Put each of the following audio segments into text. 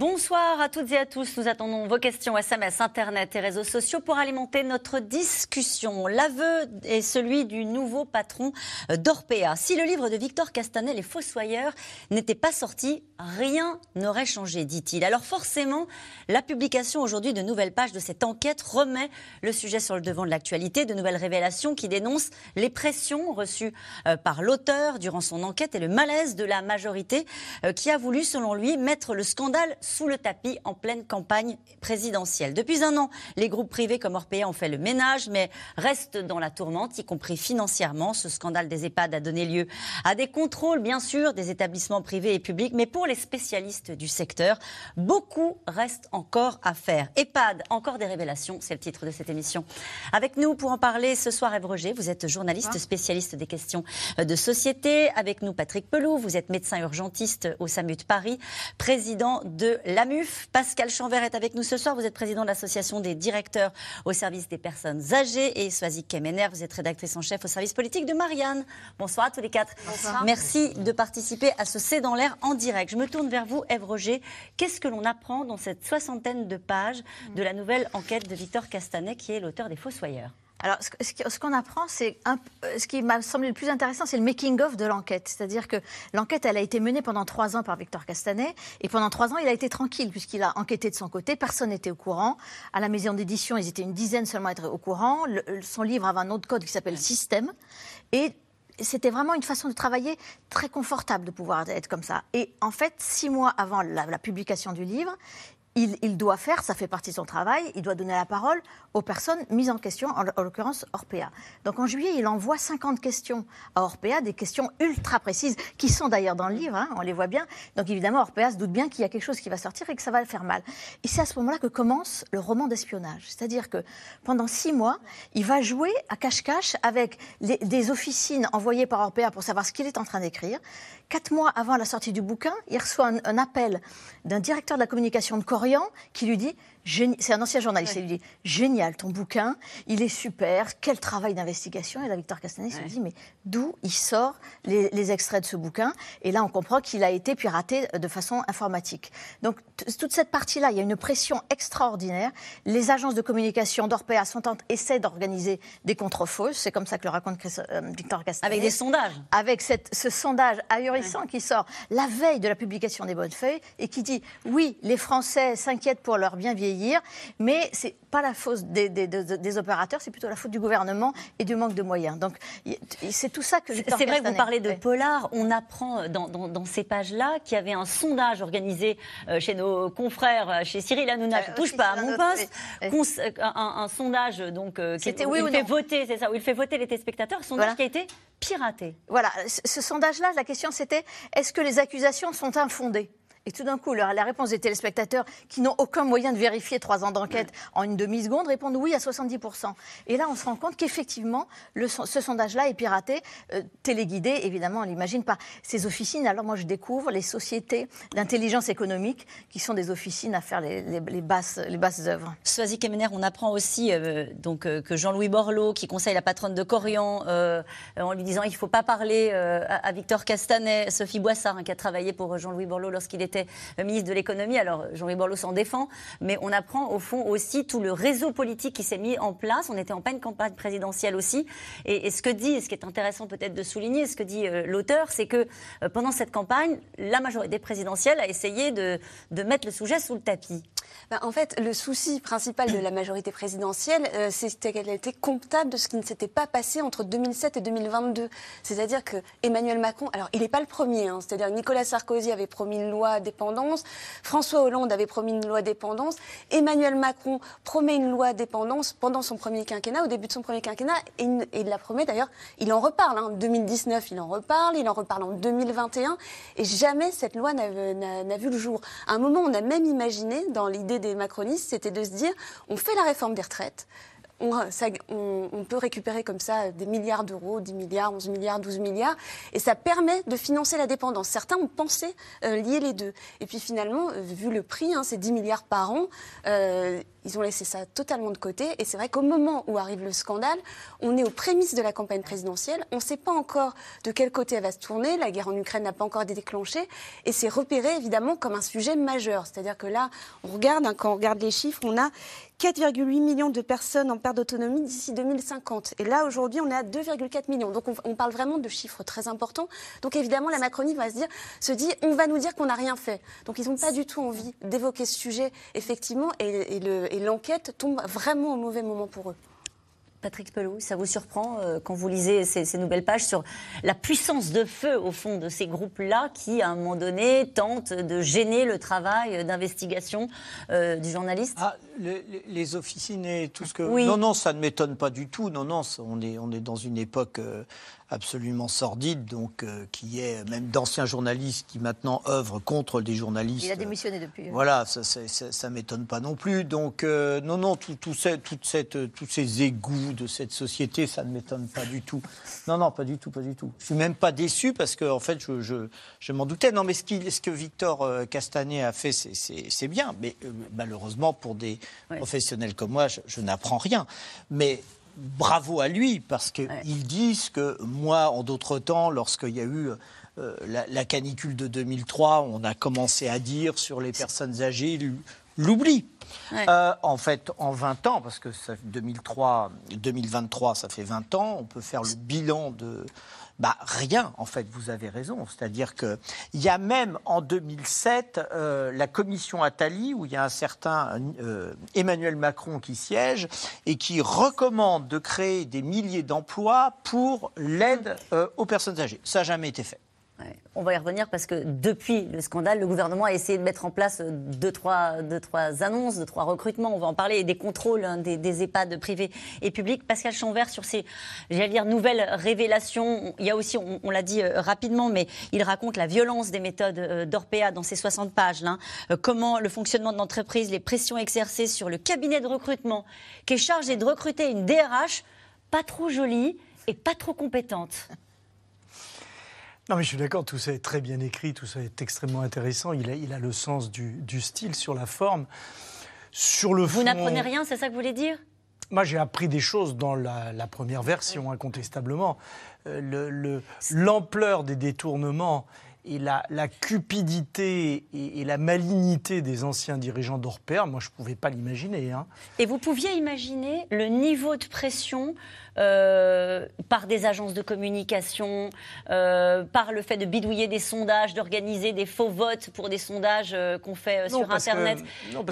Bonsoir à toutes et à tous. Nous attendons vos questions SMS, Internet et réseaux sociaux pour alimenter notre discussion. L'aveu est celui du nouveau patron d'Orpea. Si le livre de Victor Castanel, Les Fossoyeurs, n'était pas sorti, rien n'aurait changé, dit-il. Alors forcément, la publication aujourd'hui de nouvelles pages de cette enquête remet le sujet sur le devant de l'actualité. De nouvelles révélations qui dénoncent les pressions reçues euh, par l'auteur durant son enquête et le malaise de la majorité euh, qui a voulu, selon lui, mettre le scandale sous le tapis en pleine campagne présidentielle. Depuis un an, les groupes privés comme Orpea ont fait le ménage, mais restent dans la tourmente, y compris financièrement. Ce scandale des EHPAD a donné lieu à des contrôles, bien sûr, des établissements privés et publics, mais pour les spécialistes du secteur, beaucoup reste encore à faire. EHPAD, encore des révélations, c'est le titre de cette émission. Avec nous pour en parler ce soir, Eve Roger, vous êtes journaliste spécialiste des questions de société. Avec nous, Patrick Pelou, vous êtes médecin urgentiste au SAMU de Paris, président de la MUF. Pascal Chanvert est avec nous ce soir. Vous êtes président de l'association des directeurs au service des personnes âgées. Et Soazic Kemener, vous êtes rédactrice en chef au service politique de Marianne. Bonsoir à tous les quatre. Bonsoir. Merci de participer à ce C'est dans l'air en direct. Je me tourne vers vous, Ève Roger. Qu'est-ce que l'on apprend dans cette soixantaine de pages de la nouvelle enquête de Victor Castanet, qui est l'auteur des Fossoyeurs? Alors, ce qu'on apprend, c'est ce qui m'a semblé le plus intéressant, c'est le making-of de l'enquête. C'est-à-dire que l'enquête, elle a été menée pendant trois ans par Victor Castanet, et pendant trois ans, il a été tranquille puisqu'il a enquêté de son côté. Personne n'était au courant. À la maison d'édition, ils étaient une dizaine seulement à être au courant. son livre avait un autre code qui s'appelle Système, et c'était vraiment une façon de travailler très confortable de pouvoir être comme ça. Et en fait, six mois avant la publication du livre, il, doit faire, ça fait partie de son travail, il doit donner la parole aux personnes mises en question, en, l'occurrence Orpea. Donc en juillet, il envoie 50 questions à Orpea, des questions ultra précises, qui sont d'ailleurs dans le livre, hein, on les voit bien. Donc évidemment, Orpea se doute bien qu'il y a quelque chose qui va sortir et que ça va le faire mal. Et c'est à ce moment-là que commence le roman d'espionnage. C'est-à-dire que pendant six mois, il va jouer à cache-cache avec des officines envoyées par Orpea pour savoir ce qu'il est en train d'écrire. Quatre mois avant la sortie du bouquin, il reçoit un, un appel d'un directeur de la communication de Qui lui dit c'est un ancien journaliste. Il lui dit Génial, ton bouquin, il est super, quel travail d'investigation. Et là, Victor Castanet se dit Mais d'où il sort les, extraits de ce bouquin? Et là, on comprend qu'il a été piraté de façon informatique. Donc, toute cette partie-là, il y a une pression extraordinaire. Les agences de communication d'Orpea sont en, essaient d'organiser des contre-fausses. C'est comme ça que le raconte euh, Victor Castanet. Avec des sondages Avec cette, ce sondage ahurissant qui sort la veille de la publication des bonnes feuilles et qui dit Oui, les Français s'inquiètent pour leur bien vieillir mais c'est pas la faute des, des, opérateurs, c'est plutôt la faute du gouvernement et du manque de moyens. Donc c'est tout ça que C'est vrai que vous parlez de polar. On apprend dans, ces pages-là qu'il y avait un sondage organisé euh, chez nos confrères, euh, chez Cyril Hanouna, euh, qui touche pas à mon poste, un, sondage donc qui oui, il fait voter, c'est ça, où il fait voter les téléspectateurs, sondage qui a été piraté. Voilà, ce sondage-là, la question c'était est-ce que les accusations sont infondées? Et tout d'un coup, la réponse des téléspectateurs qui n'ont aucun moyen de vérifier trois ans d'enquête en une demi-seconde répondent oui à 70%. Et là, on se rend compte qu'effectivement, ce sondage-là est piraté, euh, téléguidé, évidemment, on l'imagine par ces officines. Alors moi, je découvre les sociétés d'intelligence économique qui sont des officines à faire les, basses, les basses œuvres. Soisy Kemener, on apprend aussi euh, donc, euh, que Jean-Louis Borloo, qui conseille la patronne de Corian, en lui disant il ne faut pas parler à, Victor Castanet, Sophie Boissard, hein, qui a travaillé pour Jean-Louis Borloo lorsqu'il était était ministre de l'économie. Alors Jean-Louis Borloo s'en défend, mais on apprend au fond aussi tout le réseau politique qui s'est mis en place. On était en pleine campagne présidentielle aussi. Et, ce que dit, ce qui est intéressant peut-être de souligner, ce que dit euh, l'auteur, c'est que euh, pendant cette campagne, la majorité présidentielle a essayé de, mettre le sujet sous le tapis. Ben, en fait, le souci principal de la majorité présidentielle, euh, c'était qu'elle était comptable de ce qui ne s'était pas passé entre 2007 et 2022. C'est-à-dire que Emmanuel Macron, alors il n'est pas le premier, hein, c'est-à-dire Nicolas Sarkozy avait promis une loi dépendance, François Hollande avait promis une loi dépendance, Emmanuel Macron promet une loi dépendance pendant son premier quinquennat, au début de son premier quinquennat, et, il la promet d'ailleurs, il en reparle. En hein. 2019, il en reparle, il en reparle en 2021, et jamais cette loi n'a vu le jour. À un moment, on a même imaginé, dans l'idée des macronistes, c'était de se dire, on fait la réforme des retraites, on, peut récupérer comme ça des milliards d'euros, 10 milliards, 11 milliards, 12 milliards, et ça permet de financer la dépendance. Certains ont pensé euh, lier les deux. Et puis finalement, euh, vu le prix, hein, c'est 10 milliards par an, euh, ils ont laissé ça totalement de côté. Et c'est vrai qu'au moment où arrive le scandale, on est aux prémices de la campagne présidentielle. On ne sait pas encore de quel côté elle va se tourner. La guerre en Ukraine n'a pas encore été déclenchée. Et c'est repéré évidemment comme un sujet majeur. C'est-à-dire que là, on regarde, hein, quand on regarde les chiffres, on a 4,8 millions de personnes en perte d'autonomie d'ici 2050. Et là, aujourd'hui, on est à 2,4 millions. Donc, on, parle vraiment de chiffres très importants. Donc, évidemment, la Macronie va se dire, se dit, on va nous dire qu'on n'a rien fait. Donc, ils n'ont pas du tout envie d'évoquer ce sujet, effectivement, et l'enquête tombe vraiment au mauvais moment pour eux. Patrick Pelou, ça vous surprend euh, quand vous lisez ces, nouvelles pages sur la puissance de feu, au fond, de ces groupes-là qui, à un moment donné, tentent de gêner le travail d'investigation euh, du journaliste? Ah, les, officines et tout ce que... Non, non, ça ne m'étonne pas du tout. Non, non, on est, on est dans une époque euh, absolument sordide, donc euh, qui est même d'anciens journalistes qui maintenant œuvrent contre des journalistes. Il a démissionné depuis. Euh. Voilà, ça, ça, m'étonne pas non plus. Donc euh, non, non, tout, tout toute cette, tous ces égouts de cette société, ça ne m'étonne pas du tout. Non, non, pas du tout, pas du tout. Je suis même pas déçu parce que en fait, je, je, je m'en doutais. Non, mais ce, qui, ce que Victor Castanet a fait, c'est bien, mais malheureusement pour des professionnels comme moi, je, je n'apprends rien. Mais bravo à lui, parce qu'ils disent que moi, en d'autres temps, lorsqu'il y a eu euh, la, canicule de 2003, on a commencé à dire sur les personnes âgées l'oubli. Euh, en fait, en 20 ans, parce que ça, 2003, 2023, ça fait 20 ans, on peut faire le bilan de, bah, rien, en fait, vous avez raison. C'est-à-dire qu'il y a même en 2007 euh, la commission Attali, où il y a un certain euh, Emmanuel Macron qui siège et qui recommande de créer des milliers d'emplois pour l'aide euh, aux personnes âgées. Ça n'a jamais été fait. On va y revenir parce que depuis le scandale, le gouvernement a essayé de mettre en place deux, trois, deux, trois annonces, deux, trois recrutements. On va en parler, des contrôles hein, des, des, EHPAD privés et publics. Pascal Chanvert, sur ces, nouvelles révélations, il y a aussi, on, l'a dit euh, rapidement, mais il raconte la violence des méthodes euh, d'Orpea dans ces 60 pages. Euh, comment le fonctionnement de l'entreprise, les pressions exercées sur le cabinet de recrutement, qui est chargé de recruter une DRH pas trop jolie et pas trop compétente. Non, mais je suis d'accord, tout ça est très bien écrit, tout ça est extrêmement intéressant. Il a, il a le sens du, style sur la forme. Sur le Vous n'apprenez rien, c'est ça que vous voulez dire? Moi, j'ai appris des choses dans la, première version, incontestablement. Euh, l'ampleur des détournements et la, cupidité et, la malignité des anciens dirigeants d'Orper, moi, je ne pouvais pas l'imaginer. Hein. Et vous pouviez imaginer le niveau de pression euh, par des agences de communication, euh, par le fait de bidouiller des sondages, d'organiser des faux votes pour des sondages euh, qu'on fait sur Internet.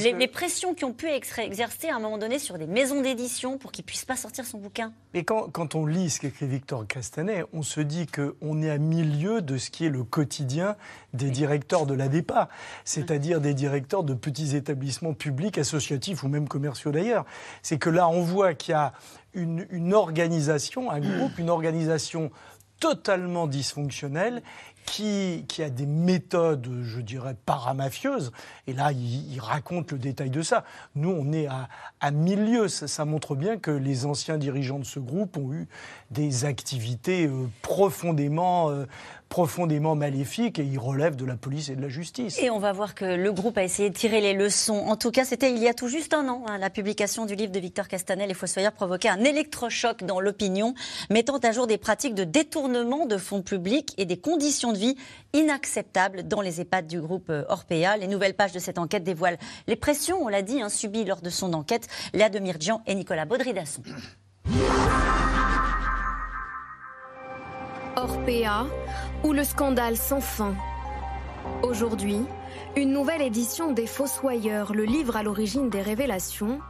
les, pressions qui ont pu être exercées à un moment donné sur des maisons d'édition pour qu'ils ne puissent pas sortir son bouquin. Mais quand, quand on lit ce qu'écrit Victor Castanet, on se dit qu'on est à milieu de ce qui est le quotidien des directeurs de l'ADEPA, c'est-à-dire des directeurs de petits établissements publics, associatifs ou même commerciaux d'ailleurs. C'est que là, on voit qu'il y a une, organisation, un groupe, une organisation totalement dysfonctionnelle qui, qui, a des méthodes, je dirais, paramafieuses. Et là, il, raconte le détail de ça. Nous, on est à, à milieu. Ça, montre bien que les anciens dirigeants de ce groupe ont eu des activités euh, profondément euh, profondément maléfique et il relève de la police et de la justice. Et on va voir que le groupe a essayé de tirer les leçons. En tout cas, c'était il y a tout juste un an, hein, la publication du livre de Victor Castanel et Fossoyeur provoquait un électrochoc dans l'opinion, mettant à jour des pratiques de détournement de fonds publics et des conditions de vie inacceptables dans les EHPAD du groupe euh, Orpea. Les nouvelles pages de cette enquête dévoilent les pressions, on l'a dit, hein, subies lors de son enquête. Léa Demirjian et Nicolas Baudry-Dasson. Orpea ou le scandale sans fin. Aujourd'hui, une nouvelle édition des Fossoyeurs, le livre à l'origine des révélations,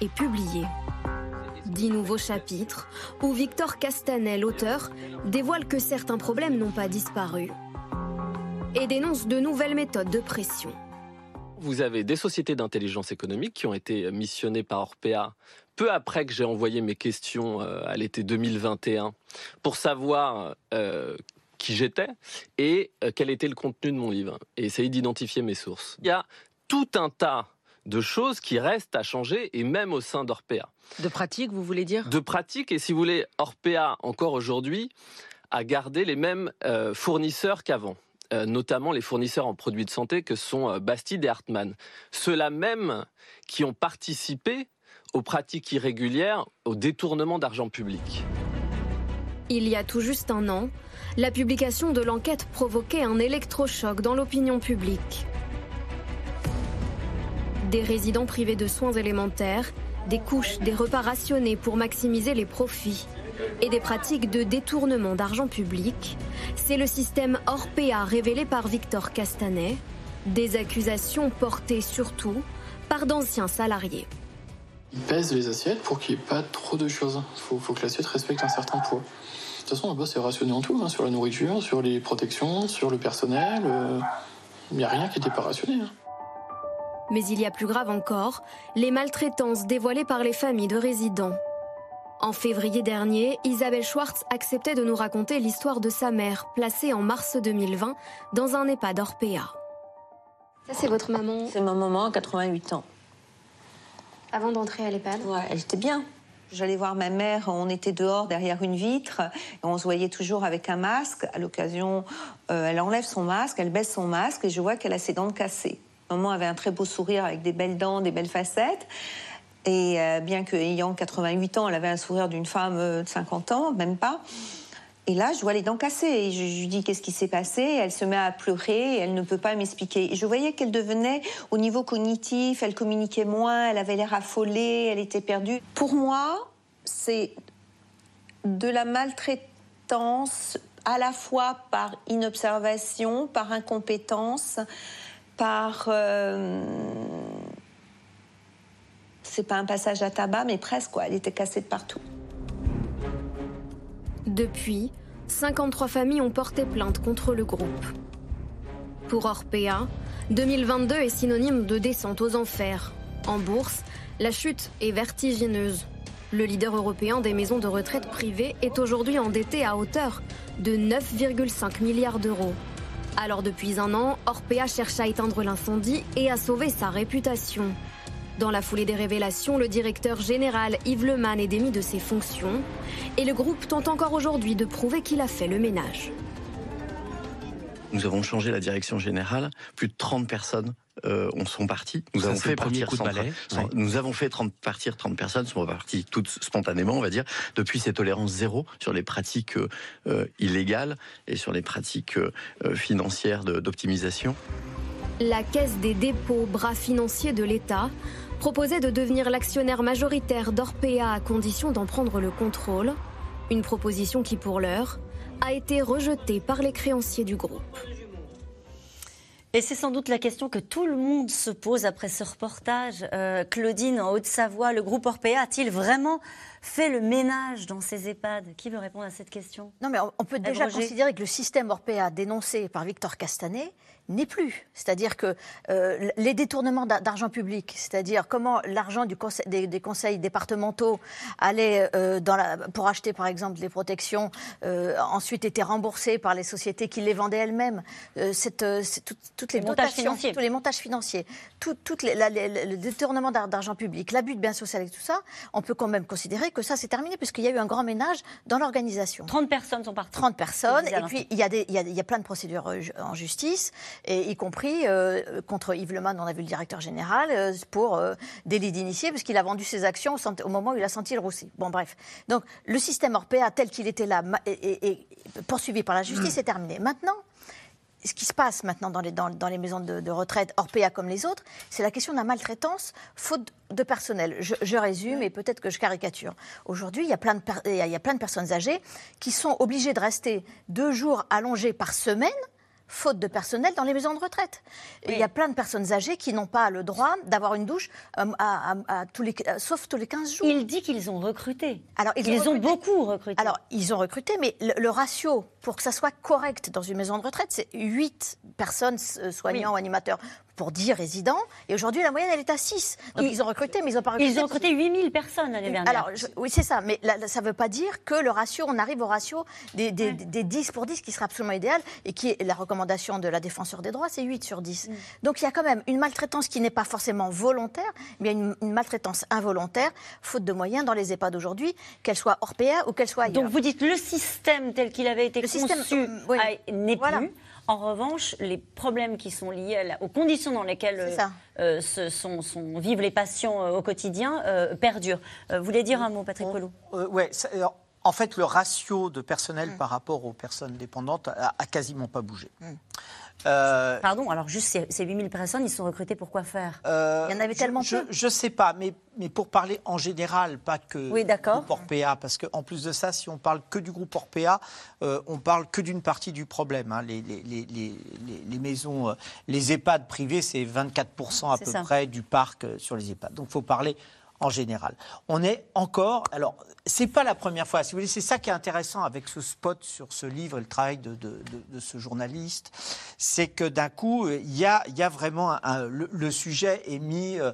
est publiée. Dix nouveaux chapitres où Victor Castanel, auteur, dévoile que certains problèmes n'ont pas disparu et dénonce de nouvelles méthodes de pression. Vous avez des sociétés d'intelligence économique qui ont été missionnées par Orpea peu après que j'ai envoyé mes questions euh, à l'été 2021 pour savoir euh, qui j'étais et euh, quel était le contenu de mon livre et essayer d'identifier mes sources. Il y a tout un tas de choses qui restent à changer, et même au sein d'Orpea. De pratique, vous voulez dire? De pratique, et si vous voulez, Orpea, encore aujourd'hui, a gardé les mêmes euh, fournisseurs qu'avant. Notamment les fournisseurs en produits de santé que sont Bastide et Hartmann. Ceux-là même qui ont participé aux pratiques irrégulières, au détournement d'argent public. Il y a tout juste un an, la publication de l'enquête provoquait un électrochoc dans l'opinion publique. Des résidents privés de soins élémentaires, des couches, des repas rationnés pour maximiser les profits et des pratiques de détournement d'argent public, c'est le système Orpea révélé par Victor Castanet, des accusations portées surtout par d'anciens salariés. Ils pèsent les assiettes pour qu'il n'y ait pas trop de choses. Il faut, que l'assiette respecte un certain poids. De toute façon, là-bas, c'est rationné en tout, hein, sur la nourriture, sur les protections, sur le personnel. Euh, il n'y a rien qui n'était pas rationné. Hein. Mais il y a plus grave encore, les maltraitances dévoilées par les familles de résidents. En février dernier, Isabelle Schwartz acceptait de nous raconter l'histoire de sa mère, placée en mars 2020 dans un EHPAD Orpea. Ça, c'est votre maman? C'est ma maman, 88 ans. Avant d'entrer à l'EHPAD? Elle était bien. J'allais voir ma mère, on était dehors derrière une vitre, et on se voyait toujours avec un masque. À l'occasion, euh, elle enlève son masque, elle baisse son masque, et je vois qu'elle a ses dents cassées. Maman avait un très beau sourire avec des belles dents, des belles facettes. Et euh, bien qu'ayant 88 ans, elle avait un sourire d'une femme euh, de 50 ans, même pas. Et là, je vois les dents cassées. Je, lui dis qu'est-ce qui s'est passé? Elle se met à pleurer et elle ne peut pas m'expliquer. Je voyais qu'elle devenait, au niveau cognitif, elle communiquait moins, elle avait l'air affolée, elle était perdue. Pour moi, c'est de la maltraitance à la fois par inobservation, par incompétence, par... Euh, c'est pas un passage à tabac, mais presque, quoi. Elle était cassée de partout. Depuis, 53 familles ont porté plainte contre le groupe. Pour Orpea, 2022 est synonyme de descente aux enfers. En bourse, la chute est vertigineuse. Le leader européen des maisons de retraite privées est aujourd'hui endetté à hauteur de 9,5 milliards d'euros. Alors depuis un an, Orpea cherche à éteindre l'incendie et à sauver sa réputation. Dans la foulée des révélations, le directeur général Yves Leman est démis de ses fonctions et le groupe tente encore aujourd'hui de prouver qu'il a fait le ménage. Nous avons changé la direction générale, plus de 30 personnes euh, sont parties. Nous avons fait partir nous avons fait 30, partir 30 personnes, sont parties toutes spontanément, on va dire, depuis cette tolérance zéro sur les pratiques euh, illégales et sur les pratiques euh, financières d'optimisation. La Caisse des dépôts, bras financiers de l'État, proposait de devenir l'actionnaire majoritaire d'Orpea à condition d'en prendre le contrôle, une proposition qui pour l'heure a été rejetée par les créanciers du groupe. Et c'est sans doute la question que tout le monde se pose après ce reportage. Euh, Claudine, en Haute-Savoie, le groupe Orpea a-t-il vraiment fait le ménage dans ces EHPAD? Qui veut répondre à cette question? Non, mais on, peut déjà considérer que le système Orpea dénoncé par Victor Castanet n'est plus. C'est-à-dire que euh, les détournements d'argent public, c'est-à-dire comment l'argent des, conseils départementaux allait euh, dans la, pour acheter par exemple des protections, euh, ensuite était remboursé par les sociétés qui les vendaient elles-mêmes, toutes les, dotations, tous les montages financiers, tout, les, le détournement d'argent public, l'abus de biens sociaux et tout ça, on peut quand même considérer que ça c'est terminé puisqu'il y a eu un grand ménage dans l'organisation. 30 personnes sont parties. 30 personnes, et puis il y, a il y a plein de procédures en justice et y compris euh, contre Yves Leman, on a vu le directeur général, euh, pour euh, délit d'initié, parce qu'il a vendu ses actions au moment où il a senti le roussi. Bon, bref. Donc, le système Orpea, tel qu'il était là, et, poursuivi par la justice, est terminé. Maintenant, ce qui se passe maintenant dans les, maisons de, retraite, Orpea comme les autres, c'est la question de la maltraitance, faute de personnel. Je, résume et peut-être que je caricature. Aujourd'hui, il, il y a plein de personnes âgées qui sont obligées de rester deux jours allongés par semaine faute de personnel dans les maisons de retraite. Il y a plein de personnes âgées qui n'ont pas le droit d'avoir une douche euh, à, tous les, euh, sauf tous les 15 jours. Il dit qu'ils ont recruté. Alors, ils, ont, beaucoup recruté. Alors, ils ont recruté, mais le, ratio, pour que ça soit correct dans une maison de retraite, c'est 8 personnes, euh, soignants ou animateurs, pour 10 résidents. Et aujourd'hui, la moyenne, elle est à 6. Donc ils, ont recruté, mais ils n'ont pas recruté. Ils ont recruté 8000 personnes l'année dernière. Alors, oui, c'est ça. Mais ça ne veut pas dire que le ratio, on arrive au ratio des, des, 10 pour 10 qui sera absolument idéal et qui est la recommandation de la défenseur des droits, c'est 8 sur 10. Mm. Donc il y a quand même une maltraitance qui n'est pas forcément volontaire, mais il y a une, maltraitance involontaire, faute de moyens dans les EHPAD aujourd'hui, qu'elle soit hors PA ou qu'elle soit ailleurs. Donc vous dites le système tel qu'il avait été conçu euh, n'est plus. En revanche, les problèmes qui sont liés aux conditions dans lesquelles euh, euh, sont, vivent les patients au quotidien perdurent. vous voulez dire un mot, Patrick Pelou Oui, en fait, le ratio de personnel mm. par rapport aux personnes dépendantes a, quasiment pas bougé. Mm. Euh, Pardon, alors juste ces, ces 8000 personnes, ils sont recrutés pour quoi faire? Euh, Il y en avait tellement je, peu. Je ne sais pas, mais, mais pour parler en général, pas que oui, du groupe Orpea, parce qu'en plus de ça, si on parle que du groupe Orpea, euh, on parle que d'une partie du problème. Hein. Les, les, les, les, maisons, les EHPAD privés, c'est 24% à peu près du parc sur les EHPAD. Donc il faut parler en général. On est encore. Alors, c'est pas la première fois. Si vous voulez, c'est ça qui est intéressant avec ce spot sur ce livre et le travail de, ce journaliste, c'est que d'un coup, il y a, y a vraiment le, sujet est mis. Euh,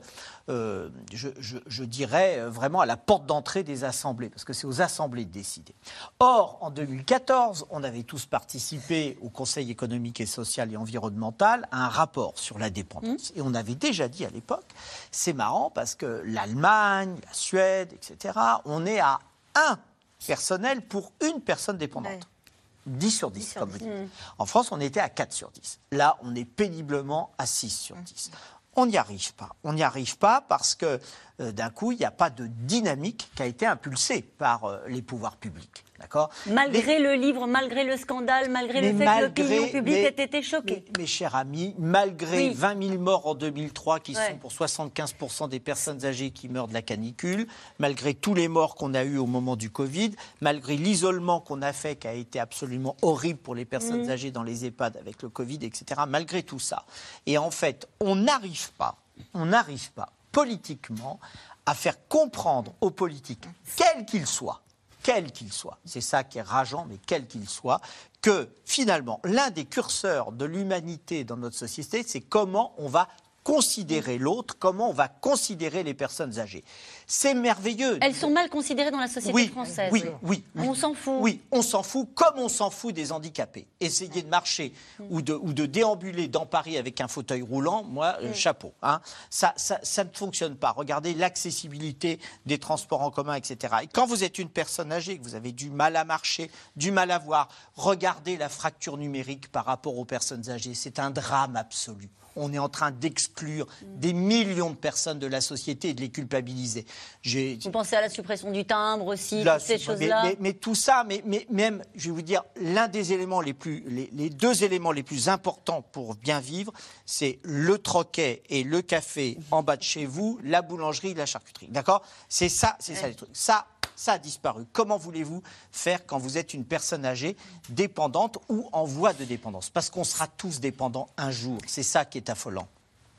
euh, je, dirais, vraiment à la porte d'entrée des assemblées, parce que c'est aux assemblées de décider. Or, en 2014, on avait tous participé au Conseil économique et social et environnemental à un rapport sur la dépendance. Mmh. Et on avait déjà dit à l'époque, c'est marrant parce que l'Allemagne, la Suède, etc., on est à un personnel pour une personne dépendante. 10 sur 10, comme vous dites. Mmh. En France, on était à 4 sur 10. Là, on est péniblement à 6 sur 10. Mmh. On n'y arrive pas. On n'y arrive pas parce que euh, d'un coup, il n'y a pas de dynamique qui a été impulsée par euh, les pouvoirs publics. Malgré le livre, malgré le scandale, malgré le fait que l'opinion publique ait été choquée. mes chers amis, malgré 20 000 morts en 2003, qui sont pour 75% des personnes âgées qui meurent de la canicule, malgré tous les morts qu'on a eus au moment du Covid, malgré l'isolement qu'on a fait, qui a été absolument horrible pour les personnes mm. âgées dans les EHPAD avec le Covid, etc., malgré tout ça. Et en fait, on n'arrive pas, on n'arrive pas politiquement à faire comprendre aux politiques, quels qu'ils soient, quel qu'il soit, c'est ça qui est rageant, mais quel qu'il soit, que finalement, l'un des curseurs de l'humanité dans notre société, c'est comment on va considérer l'autre, comment on va considérer les personnes âgées. C'est merveilleux. Elles sont mal considérées dans la société française. Oui, oui, On s'en fout. Oui, on s'en fout comme on s'en fout des handicapés. Essayer de marcher ou, de, ou de déambuler dans Paris avec un fauteuil roulant, moi, euh, chapeau. Hein. Ça, ça, ça, ne fonctionne pas. Regardez l'accessibilité des transports en commun, etc. Et quand vous êtes une personne âgée, que vous avez du mal à marcher, du mal à voir, regardez la fracture numérique par rapport aux personnes âgées. C'est un drame absolu on est en train d'exclure des millions de personnes de la société et de les culpabiliser. Vous pensez à la suppression du timbre aussi, toutes ces choses-là mais, tout ça, mais, même, je vais vous dire, l'un des éléments les plus, les, deux éléments les plus importants pour bien vivre, c'est le troquet et le café en bas de chez vous, la boulangerie, la charcuterie. D'accord? C'est ça, c'est ça les trucs. Ça, ça a disparu. Comment voulez-vous faire quand vous êtes une personne âgée, dépendante ou en voie de dépendance? Parce qu'on sera tous dépendants un jour. C'est ça qui est affolant.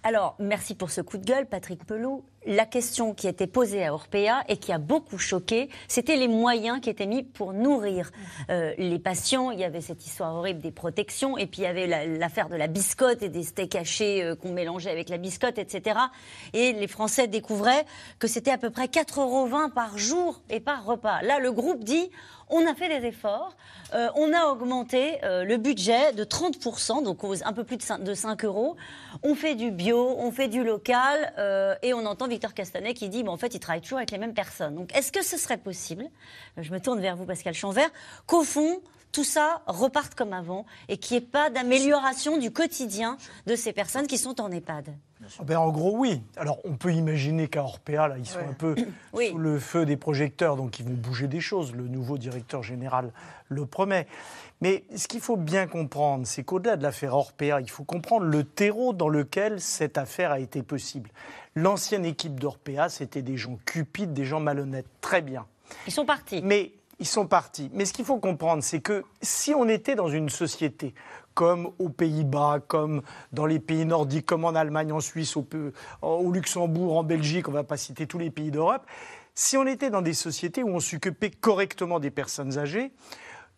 Alors, merci pour ce coup de gueule, Patrick Pelou. La question qui était posée à Orpea et qui a beaucoup choqué, c'était les moyens qui étaient mis pour nourrir euh, les patients. Il y avait cette histoire horrible des protections, et puis il y avait l'affaire de la biscotte et des steaks hachés euh, qu'on mélangeait avec la biscotte, etc. Et les Français découvraient que c'était à peu près 4,20 euros par jour et par repas. Là, le groupe dit on a fait des efforts. Euh, on a augmenté le budget de 30%, donc un peu plus de 5, de 5, euros. On fait du bio, on fait du local, et on entend Victor Castanet qui dit, en fait, il travaille toujours avec les mêmes personnes. Donc, est-ce que ce serait possible, je me tourne vers vous, Pascal Chanvert, qu'au fond, tout ça reparte comme avant et qu'il n'y ait pas d'amélioration du quotidien de ces personnes qui sont en EHPAD ah ben, En gros, oui. Alors, on peut imaginer qu'à Orpea, là, ils sont un peu sous le feu des projecteurs, donc ils vont bouger des choses. Le nouveau directeur général le promet. Mais ce qu'il faut bien comprendre, c'est qu'au-delà de l'affaire Orpea, il faut comprendre le terreau dans lequel cette affaire a été possible. L'ancienne équipe d'Orpea, c'était des gens cupides, des gens malhonnêtes. Très bien. Ils sont partis. Mais ils sont partis. Mais ce qu'il faut comprendre, c'est que si on était dans une société comme aux Pays-Bas, comme dans les pays nordiques, comme en Allemagne, en Suisse, au, Luxembourg, en Belgique, on ne va pas citer tous les pays d'Europe, si on était dans des sociétés où on s'occupait correctement des personnes âgées,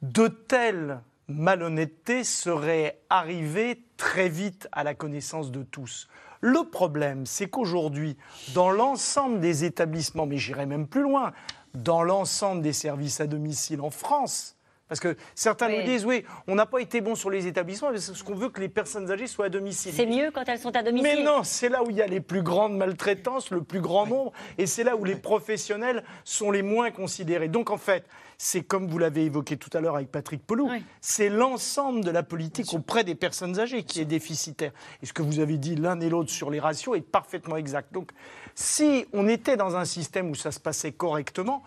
de tels malhonnêteté serait arrivée très vite à la connaissance de tous. Le problème, c'est qu'aujourd'hui, dans l'ensemble des établissements, mais j'irai même plus loin, dans l'ensemble des services à domicile en France, parce que certains nous disent, oui, on n'a pas été bon sur les établissements, mais c'est ce qu'on veut que les personnes âgées soient à domicile. C'est mieux quand elles sont à domicile. Mais non, c'est là où il y a les plus grandes maltraitances, le plus grand nombre, et c'est là où les professionnels sont les moins considérés. Donc en fait, c'est comme vous l'avez évoqué tout à l'heure avec Patrick Pelou, c'est l'ensemble de la politique auprès des personnes âgées qui est déficitaire. Et ce que vous avez dit l'un et l'autre sur les ratios est parfaitement exact. Donc si on était dans un système où ça se passait correctement,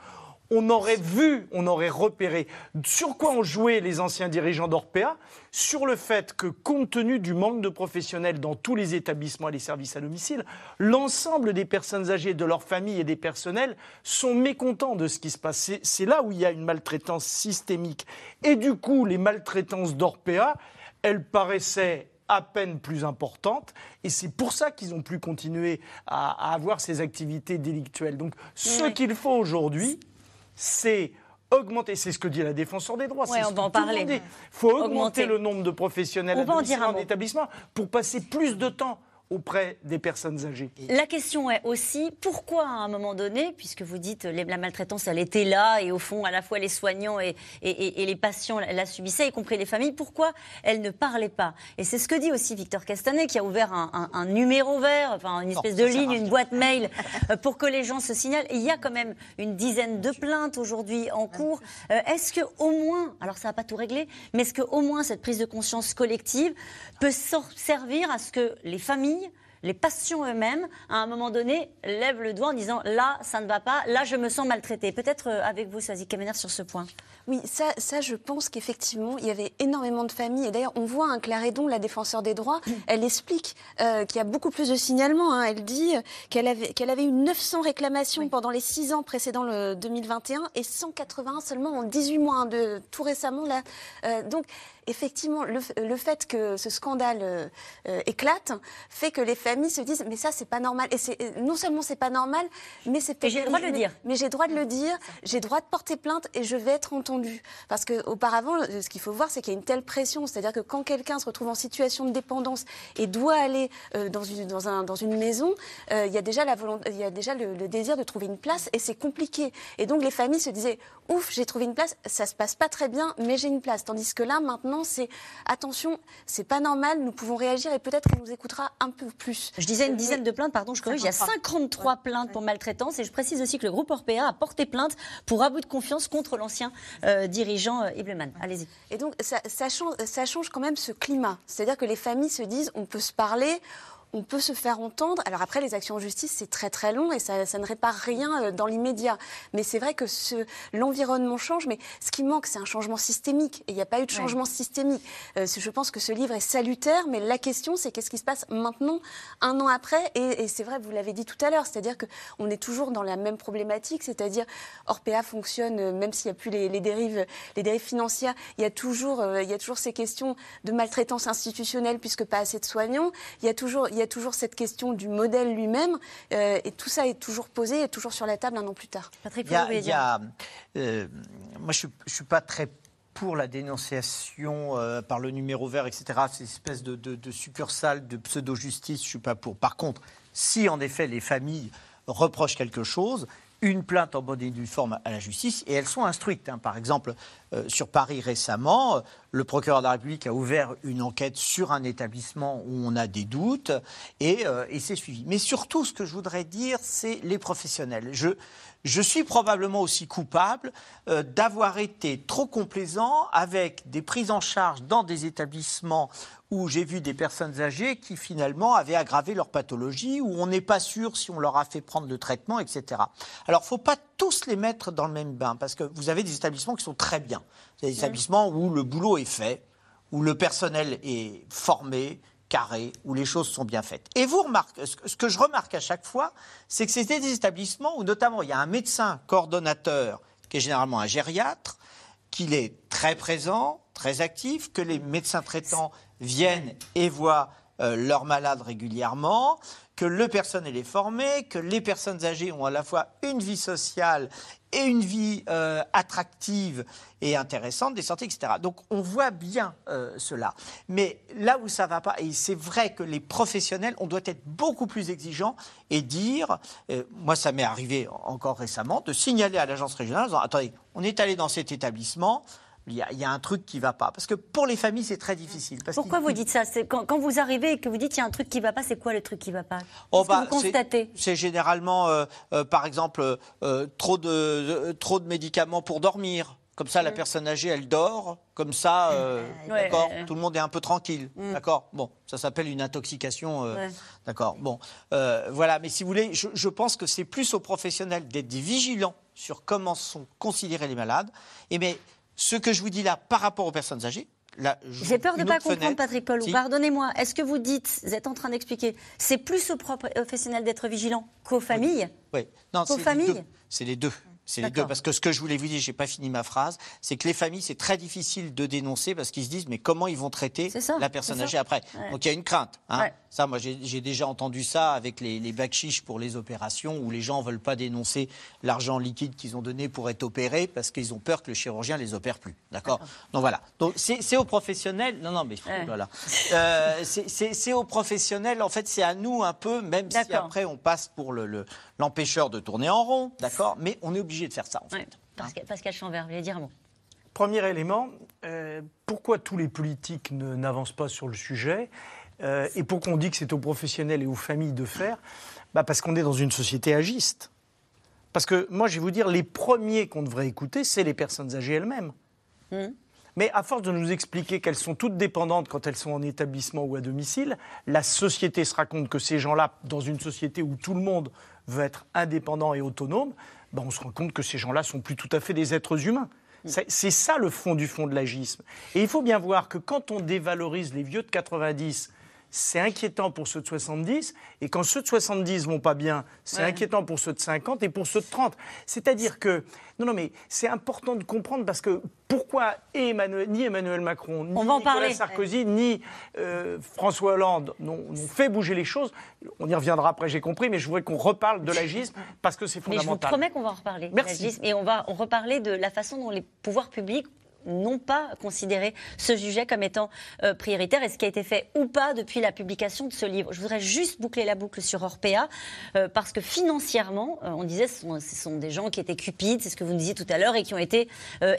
on aurait vu, on aurait repéré sur quoi ont joué les anciens dirigeants d'Orpea, sur le fait que, compte tenu du manque de professionnels dans tous les établissements et les services à domicile, l'ensemble des personnes âgées, de leurs familles et des personnels sont mécontents de ce qui se passe. C'est là où il y a une maltraitance systémique. Et du coup, les maltraitances d'Orpea, elles paraissaient à peine plus importantes. Et c'est pour ça qu'ils ont pu continuer à, avoir ces activités délictuelles. Donc, ce qu'il faut aujourd'hui, c'est augmenter, c'est ce que dit la défenseur des droits. Ouais, on va en parler. Il faut augmenter, le nombre de professionnels en, établissement pour passer plus de temps auprès des personnes âgées. La question est aussi pourquoi à un moment donné, puisque vous dites la maltraitance elle était là et au fond à la fois les soignants et, et, les patients la subissaient, y compris les familles, pourquoi elle ne parlait pas? Et c'est ce que dit aussi Victor Castanet qui a ouvert un, numéro vert, enfin une espèce de ligne, une boîte mail euh, pour que les gens se signalent. il y a quand même une dizaine de plaintes aujourd'hui en cours. Euh, est-ce que au moins, alors ça va pas tout régler, mais est-ce que au moins cette prise de conscience collective peut servir à ce que les familles les patients eux-mêmes, à un moment donné, lèvent le doigt en disant là, ça ne va pas, là, je me sens maltraité. Peut-être euh, avec vous, Sazi Kamener, sur ce point. Oui, ça, ça je pense qu'effectivement, il y avait énormément de familles. Et d'ailleurs, on voit un Clarédon, la défenseur des droits, elle explique euh, qu'il y a beaucoup plus de signalements. Hein. Elle dit qu'elle avait, qu'elle avait eu 900 réclamations pendant les 6 ans précédant le 2021 et 180 seulement en 18 mois, hein, de tout récemment. Là. Euh, donc, effectivement, le, fait que ce scandale euh, euh, éclate fait que les familles se disent mais ça c'est pas normal. Et c'est euh, non seulement c'est pas normal mais c'est j'ai le droit de le dire. mais j'ai le droit de le dire. j'ai le droit de porter plainte et je vais être entendue. Parce que auparavant ce qu'il faut voir c'est qu'il y a une telle pression. C'est-à-dire que quand quelqu'un se retrouve en situation de dépendance et doit aller dans une dans un dans une maison il y a déjà la volonté il y a déjà le, le désir de trouver une place et c'est compliqué. Et donc les familles se disaient ouf j'ai trouvé une place ça se passe pas très bien mais j'ai une place tandis que là maintenant c'est attention, c'est pas normal, nous pouvons réagir et peut-être qu'on nous écoutera un peu plus. Je disais une dizaine de plaintes, pardon, je corrige, il y a 53 plaintes pour maltraitance et je précise aussi que le groupe Orpea a porté plainte pour abus de confiance contre l'ancien euh, dirigeant euh, Allez-y. Et donc ça, change, ça change quand même ce climat, c'est-à-dire que les familles se disent on peut se parler, on peut se faire entendre. Alors après, les actions en justice, c'est très très long et ça, ne répare rien euh, dans l'immédiat. Mais c'est vrai que l'environnement change, mais ce qui manque, c'est un changement systémique. Et il n'y a pas eu de changement systémique. Euh, je pense que ce livre est salutaire, mais la question, c'est qu'est-ce qui se passe maintenant, un an après? Et, c'est vrai, vous l'avez dit tout à l'heure, c'est-à-dire qu'on est toujours dans la même problématique, c'est-à-dire Orpea fonctionne, euh, même s'il n'y a plus les, dérives, les dérives financières, il y, a toujours, il y a toujours ces questions de maltraitance institutionnelle puisque pas assez de soignants. Il y a toujours il y a toujours cette question du modèle lui-même, euh, et tout ça est toujours posé et toujours sur la table un an plus tard. Patrick, a, euh, moi, je ne suis pas très pour la dénonciation euh, par le numéro vert, etc. Ces espèces de, de, de succursales de pseudo-justice, je ne suis pas pour. Par contre, si en effet les familles reprochent quelque chose, une plainte en bonne et due forme à la justice et elles sont instruites. Hein. Par exemple, euh, sur Paris récemment, le procureur de la République a ouvert une enquête sur un établissement où on a des doutes et, euh, c'est suivi. Mais surtout, ce que je voudrais dire, c'est les professionnels. Je, je suis probablement aussi coupable euh, d'avoir été trop complaisant avec des prises en charge dans des établissements où j'ai vu des personnes âgées qui finalement avaient aggravé leur pathologie, où on n'est pas sûr si on leur a fait prendre le traitement, etc. Alors, il ne faut pas tous les mettre dans le même bain, parce que vous avez des établissements qui sont très bien. Des établissements où le boulot est fait, où le personnel est formé, carré, où les choses sont bien faites. Et vous remarquez, ce que je remarque à chaque fois, c'est que c'était des établissements où notamment il y a un médecin coordonnateur qui est généralement un gériatre, qu'il est très présent, très actif, que les médecins traitants viennent et voient euh, leurs malades régulièrement, que le personnel est formé, que les personnes âgées ont à la fois une vie sociale et une vie euh, attractive et intéressante, des sorties, etc. Donc on voit bien euh, cela. Mais là où ça va pas, et c'est vrai que les professionnels, on doit être beaucoup plus exigeants et dire, euh, moi ça m'est arrivé encore récemment, de signaler à l'agence régionale attendez, on est allé dans cet établissement, il y, a, un truc qui ne va pas. Parce que pour les familles, c'est très difficile. Pourquoi vous dites ça? Quand, quand, vous arrivez et que vous dites qu'il y a un truc qui ne va pas, c'est quoi le truc qui ne va pas? Oh bah, vous constatez? C'est généralement, euh, euh, par exemple, euh, trop, de, trop de médicaments pour dormir. Comme ça, la personne âgée, elle dort. Comme ça, d'accord, tout le monde est un peu tranquille. Mm. D'accord? Bon, ça s'appelle une intoxication. D'accord Bon, voilà. Mais si vous voulez, je, je pense que c'est plus aux professionnels d'être vigilants sur comment sont considérés les malades. Et mais ce que je vous dis là par rapport aux personnes âgées, j'ai peur de ne pas comprendre, Patrick Paul. Pardonnez-moi. Est-ce que vous dites, vous êtes en train d'expliquer, c'est plus aux professionnels d'être vigilants qu'aux familles Oui. Non, qu'aux familles C'est les deux. C'est les deux. Parce que ce que je voulais vous dire, j'ai pas fini ma phrase, c'est que les familles, c'est très difficile de dénoncer parce qu'ils se disent, mais comment ils vont traiter la personne âgée après? Donc il y a une crainte. Hein. Ça, moi, j'ai déjà entendu ça avec les, les chiches pour les opérations où les gens veulent pas dénoncer l'argent liquide qu'ils ont donné pour être opérés parce qu'ils ont peur que le chirurgien les opère plus. D'accord? Donc voilà. Donc c'est aux professionnels. Non, non, mais voilà. Euh, c'est aux professionnels. En fait, c'est à nous un peu, même si après on passe pour l'empêcheur le, de tourner en rond. D'accord? Mais on est obligé de faire ça, en fait. Pascal Chanvert, vous voulez dire un mot Premier élément, euh, pourquoi tous les politiques n'avancent pas sur le sujet? Euh, Et pourquoi on dit que c'est aux professionnels et aux familles de faire bah Parce qu'on est dans une société agiste. Parce que moi, je vais vous dire, les premiers qu'on devrait écouter, c'est les personnes âgées elles-mêmes. Mmh. Mais à force de nous expliquer qu'elles sont toutes dépendantes quand elles sont en établissement ou à domicile, la société se raconte que ces gens-là, dans une société où tout le monde veut être indépendant et autonome, ben, on se rend compte que ces gens-là sont plus tout à fait des êtres humains. C'est ça le fond du fond de l'agisme. Et il faut bien voir que quand on dévalorise les vieux de 90 c'est inquiétant pour ceux de 70, et quand ceux de 70 vont pas bien, c'est inquiétant pour ceux de 50 et pour ceux de 30. C'est-à-dire que, non, non, mais c'est important de comprendre parce que pourquoi Emmanuel, ni Emmanuel Macron, ni Nicolas Sarkozy, ni euh, François Hollande n'ont fait bouger les choses. On y reviendra après, j'ai compris, mais je voudrais qu'on reparle de l'agisme parce que c'est fondamental. Mais je vous promets qu'on va en reparler. Merci. Et on va reparler de la façon dont les pouvoirs publics n'ont pas considéré ce sujet comme étant euh, prioritaire et ce qui a été fait ou pas depuis la publication de ce livre? Je voudrais juste boucler la boucle sur Orpea euh, parce que financièrement, euh, on disait ce sont, ce sont, des gens qui étaient cupides, c'est ce que vous nous disiez tout à l'heure, et qui ont été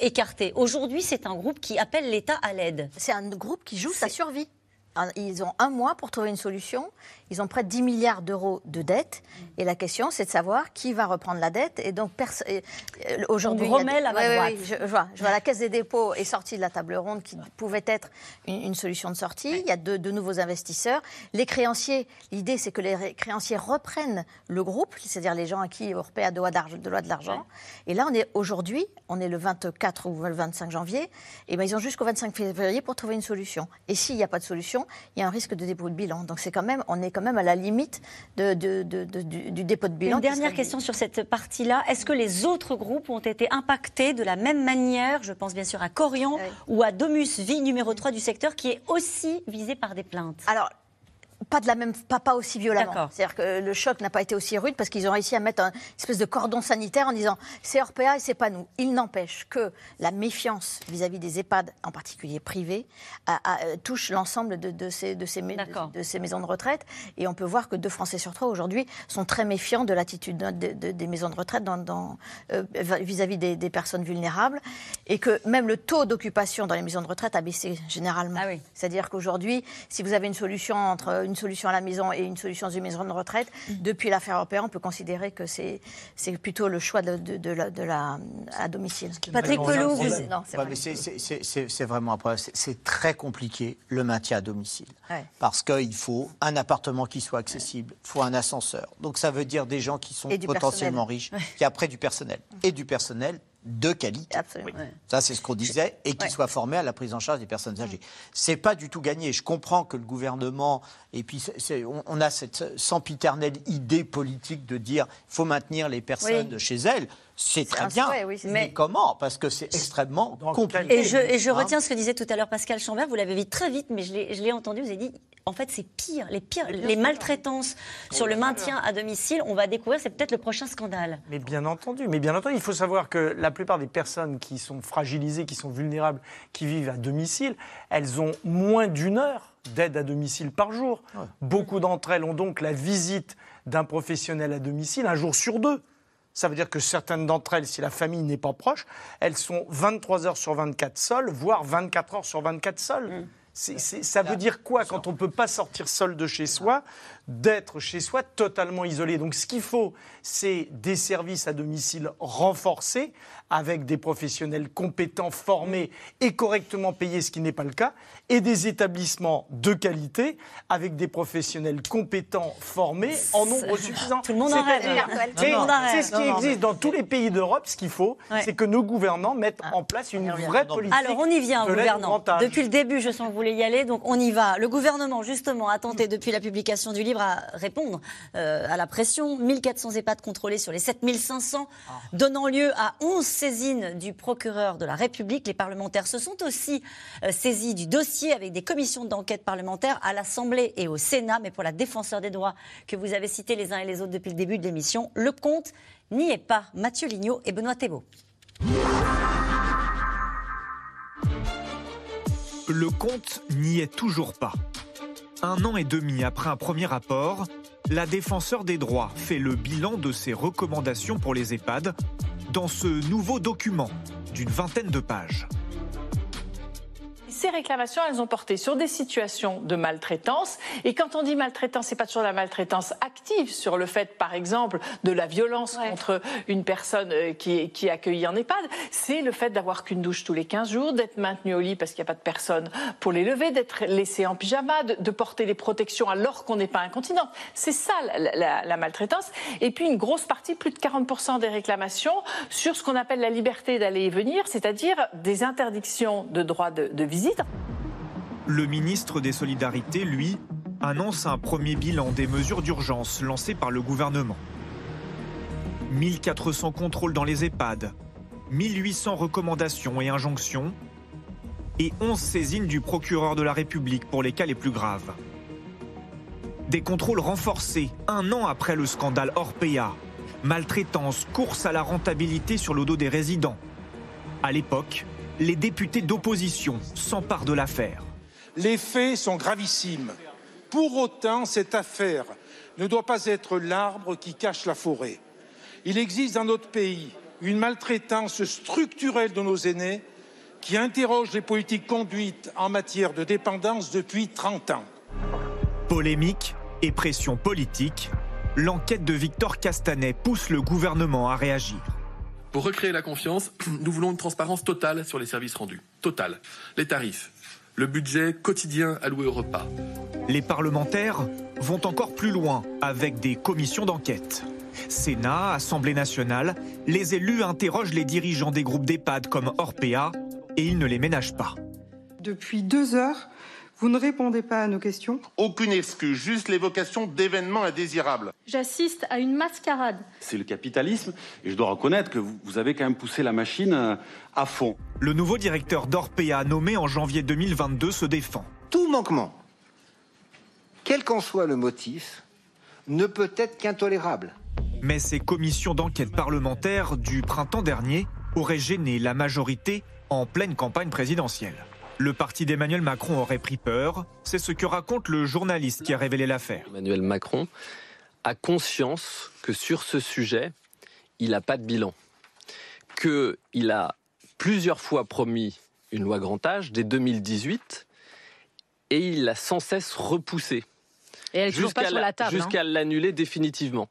écartés. Aujourd'hui, c'est un groupe qui appelle l'État à l'aide. C'est un groupe qui joue sa survie. Ils ont un mois pour trouver une solution. Ils ont près de 10 milliards d'euros de dettes. Et la question, c'est de savoir qui va reprendre la dette. Et donc, euh, aujourd'hui. On remet la droite. je, vois, je, vois, La Caisse des dépôts est sortie de la table ronde qui pouvait être une, solution de sortie. Il y a de, de, nouveaux investisseurs. Les créanciers, l'idée, c'est que les créanciers reprennent le groupe, c'est-à-dire les gens à qui Orpea doit, doit de l'argent. Et là, on est aujourd'hui, on est le 24 ou le 25 janvier. Et ben, ils ont jusqu'au 25 février pour trouver une solution. Et s'il n'y a pas de solution, il y a un risque de dépôt de bilan. Donc, c'est quand même, on est quand même à la limite de, du, dépôt de bilan. Une dernière question sur cette partie-là. Est-ce que les autres groupes ont été impactés de la même manière Je pense bien sûr à Corian ou à Domus Vie numéro 3 du secteur qui est aussi visé par des plaintes? Alors, pas de la même, pas, pas aussi violemment. C'est-à-dire que le choc n'a pas été aussi rude parce qu'ils ont réussi à mettre un espèce de cordon sanitaire en disant c'est Orpea et c'est pas nous. Il n'empêche que la méfiance vis-à-vis des EHPAD, en particulier privés, touche l'ensemble de, ces, de, ces, de, ces, maisons de retraite. Et on peut voir que deux Français sur trois aujourd'hui sont très méfiants de l'attitude des maisons de retraite dans, euh, vis-à-vis des, personnes vulnérables. Et que même le taux d'occupation dans les maisons de retraite a baissé généralement. Ah C'est-à-dire qu'aujourd'hui, si vous avez une solution entre une solution à la maison et une solution une maison de retraite. Mm. Depuis l'affaire européenne, on peut considérer que c'est plutôt le choix de, de, la, de la, à domicile. Patrick Pelou, c'est vraiment un problème. C'est très compliqué le maintien à domicile. Parce qu'il faut un appartement qui soit accessible, il faut un ascenseur. Donc ça veut dire des gens qui sont potentiellement riches, qui après du personnel. Et du personnel de qualité. Ça, c'est ce qu'on disait, et qui soit formé à la prise en charge des personnes âgées. C'est pas du tout gagné. Je comprends que le gouvernement, et puis on, a cette sempiternelle idée politique de dire faut maintenir les personnes chez elles. C'est très bien. mais comment Parce que c'est extrêmement compliqué. Et je, et je hein retiens ce que disait tout à l'heure Pascal Chambert, vous l'avez dit très vite, mais je l'ai entendu, vous avez dit, en fait, c'est pire. Les, pires, les maltraitances sur le maintien à domicile, on va découvrir, c'est peut-être le prochain scandale. Mais bien entendu, mais bien entendu, il faut savoir que la plupart des personnes qui sont fragilisées, qui sont vulnérables, qui vivent à domicile, elles ont moins d'une heure d'aide à domicile par jour. Beaucoup d'entre elles ont donc la visite d'un professionnel à domicile un jour sur deux. Ça veut dire que certaines d'entre elles, si la famille n'est pas proche, elles sont 23 heures sur 24 seules, voire 24 heures sur 24 seules. Mmh. ça veut dire quoi quand on ne peut pas sortir seul de chez soi D'être chez soi totalement isolé? Donc ce qu'il faut, c'est des services à domicile renforcés avec des professionnels compétents, formés et correctement payés, ce qui n'est pas le cas, et des établissements de qualité avec des professionnels compétents, formés en nombre suffisant. Tout le monde en rêve. C'est ce qui existe dans tous les pays d'Europe. Ce qu'il faut, c'est que nos gouvernants mettent en place une vraie politique. Alors on y vient, gouvernant. Depuis le début, je sens que vous voulez y aller, donc on y va. Le gouvernement, justement, a tenté depuis la publication du livre à répondre euh, à la pression. 1400 EHPAD contrôlés sur les 7500, ah. donnant lieu à 11 saisine du procureur de la République. Les parlementaires se sont aussi euh, saisis du dossier avec des commissions d'enquête parlementaires à l'Assemblée et au Sénat. Mais pour la défenseur des droits que vous avez cité les uns et les autres depuis le début de l'émission, le compte n'y est pas. Mathieu Lignot et Benoît Thébault. Le compte n'y est toujours pas. Un an et demi après un premier rapport, la défenseur des droits fait le bilan de ses recommandations pour les EHPAD dans ce nouveau document d'une vingtaine de pages ces réclamations, elles ont porté sur des situations de maltraitance. Et quand on dit maltraitance, c'est pas toujours la maltraitance active, sur le fait, par exemple, de la violence contre une personne euh, qui est, qui est accueillie en EHPAD. C'est le fait d'avoir qu'une douche tous les 15 jours, d'être maintenu au lit parce qu'il n'y a pas de personne pour les lever, d'être laissé en pyjama, de, porter des protections alors qu'on n'est pas incontinent. C'est ça la, la, maltraitance. Et puis une grosse partie, plus de 40% des réclamations sur ce qu'on appelle la liberté d'aller et venir, c'est-à-dire des interdictions de droit de, de visite le ministre des Solidarités, lui, annonce un premier bilan des mesures d'urgence lancées par le gouvernement. 1400 contrôles dans les EHPAD, 1800 recommandations et injonctions, et 11 saisines du procureur de la République pour les cas les plus graves. Des contrôles renforcés un an après le scandale Orpea, maltraitance, course à la rentabilité sur le dos des résidents. À l'époque, les députés d'opposition s'emparent de l'affaire. Les faits sont gravissimes. Pour autant, cette affaire ne doit pas être l'arbre qui cache la forêt. Il existe dans notre pays une maltraitance structurelle de nos aînés qui interroge les politiques conduites en matière de dépendance depuis 30 ans. Polémique et pression politique, l'enquête de Victor Castanet pousse le gouvernement à réagir. Pour recréer la confiance, nous voulons une transparence totale sur les services rendus. Totale. Les tarifs, le budget quotidien alloué au repas. Les parlementaires vont encore plus loin avec des commissions d'enquête. Sénat, Assemblée nationale, les élus interrogent les dirigeants des groupes d'EHPAD comme Orpea et ils ne les ménagent pas. Depuis deux heures, vous ne répondez pas à nos questions. Aucune excuse, juste l'évocation d'événements indésirables. J'assiste à une mascarade. C'est le capitalisme et je dois reconnaître que vous avez quand même poussé la machine euh, à fond. Le nouveau directeur d'Orpea nommé en janvier 2022 se défend. Tout manquement, quel qu'en soit le motif, ne peut être qu'intolérable. Mais ces commissions d'enquête parlementaire du printemps dernier auraient gêné la majorité en pleine campagne présidentielle. Le parti d'Emmanuel Macron aurait pris peur. C'est ce que raconte le journaliste qui a révélé l'affaire. Emmanuel Macron a conscience que sur ce sujet, il n'a pas de bilan. Qu'il a plusieurs fois promis une loi grand âge dès 2018 et il l'a sans cesse repoussé. Et elle jusqu'à la table. Hein. Jusqu'à l'annuler définitivement.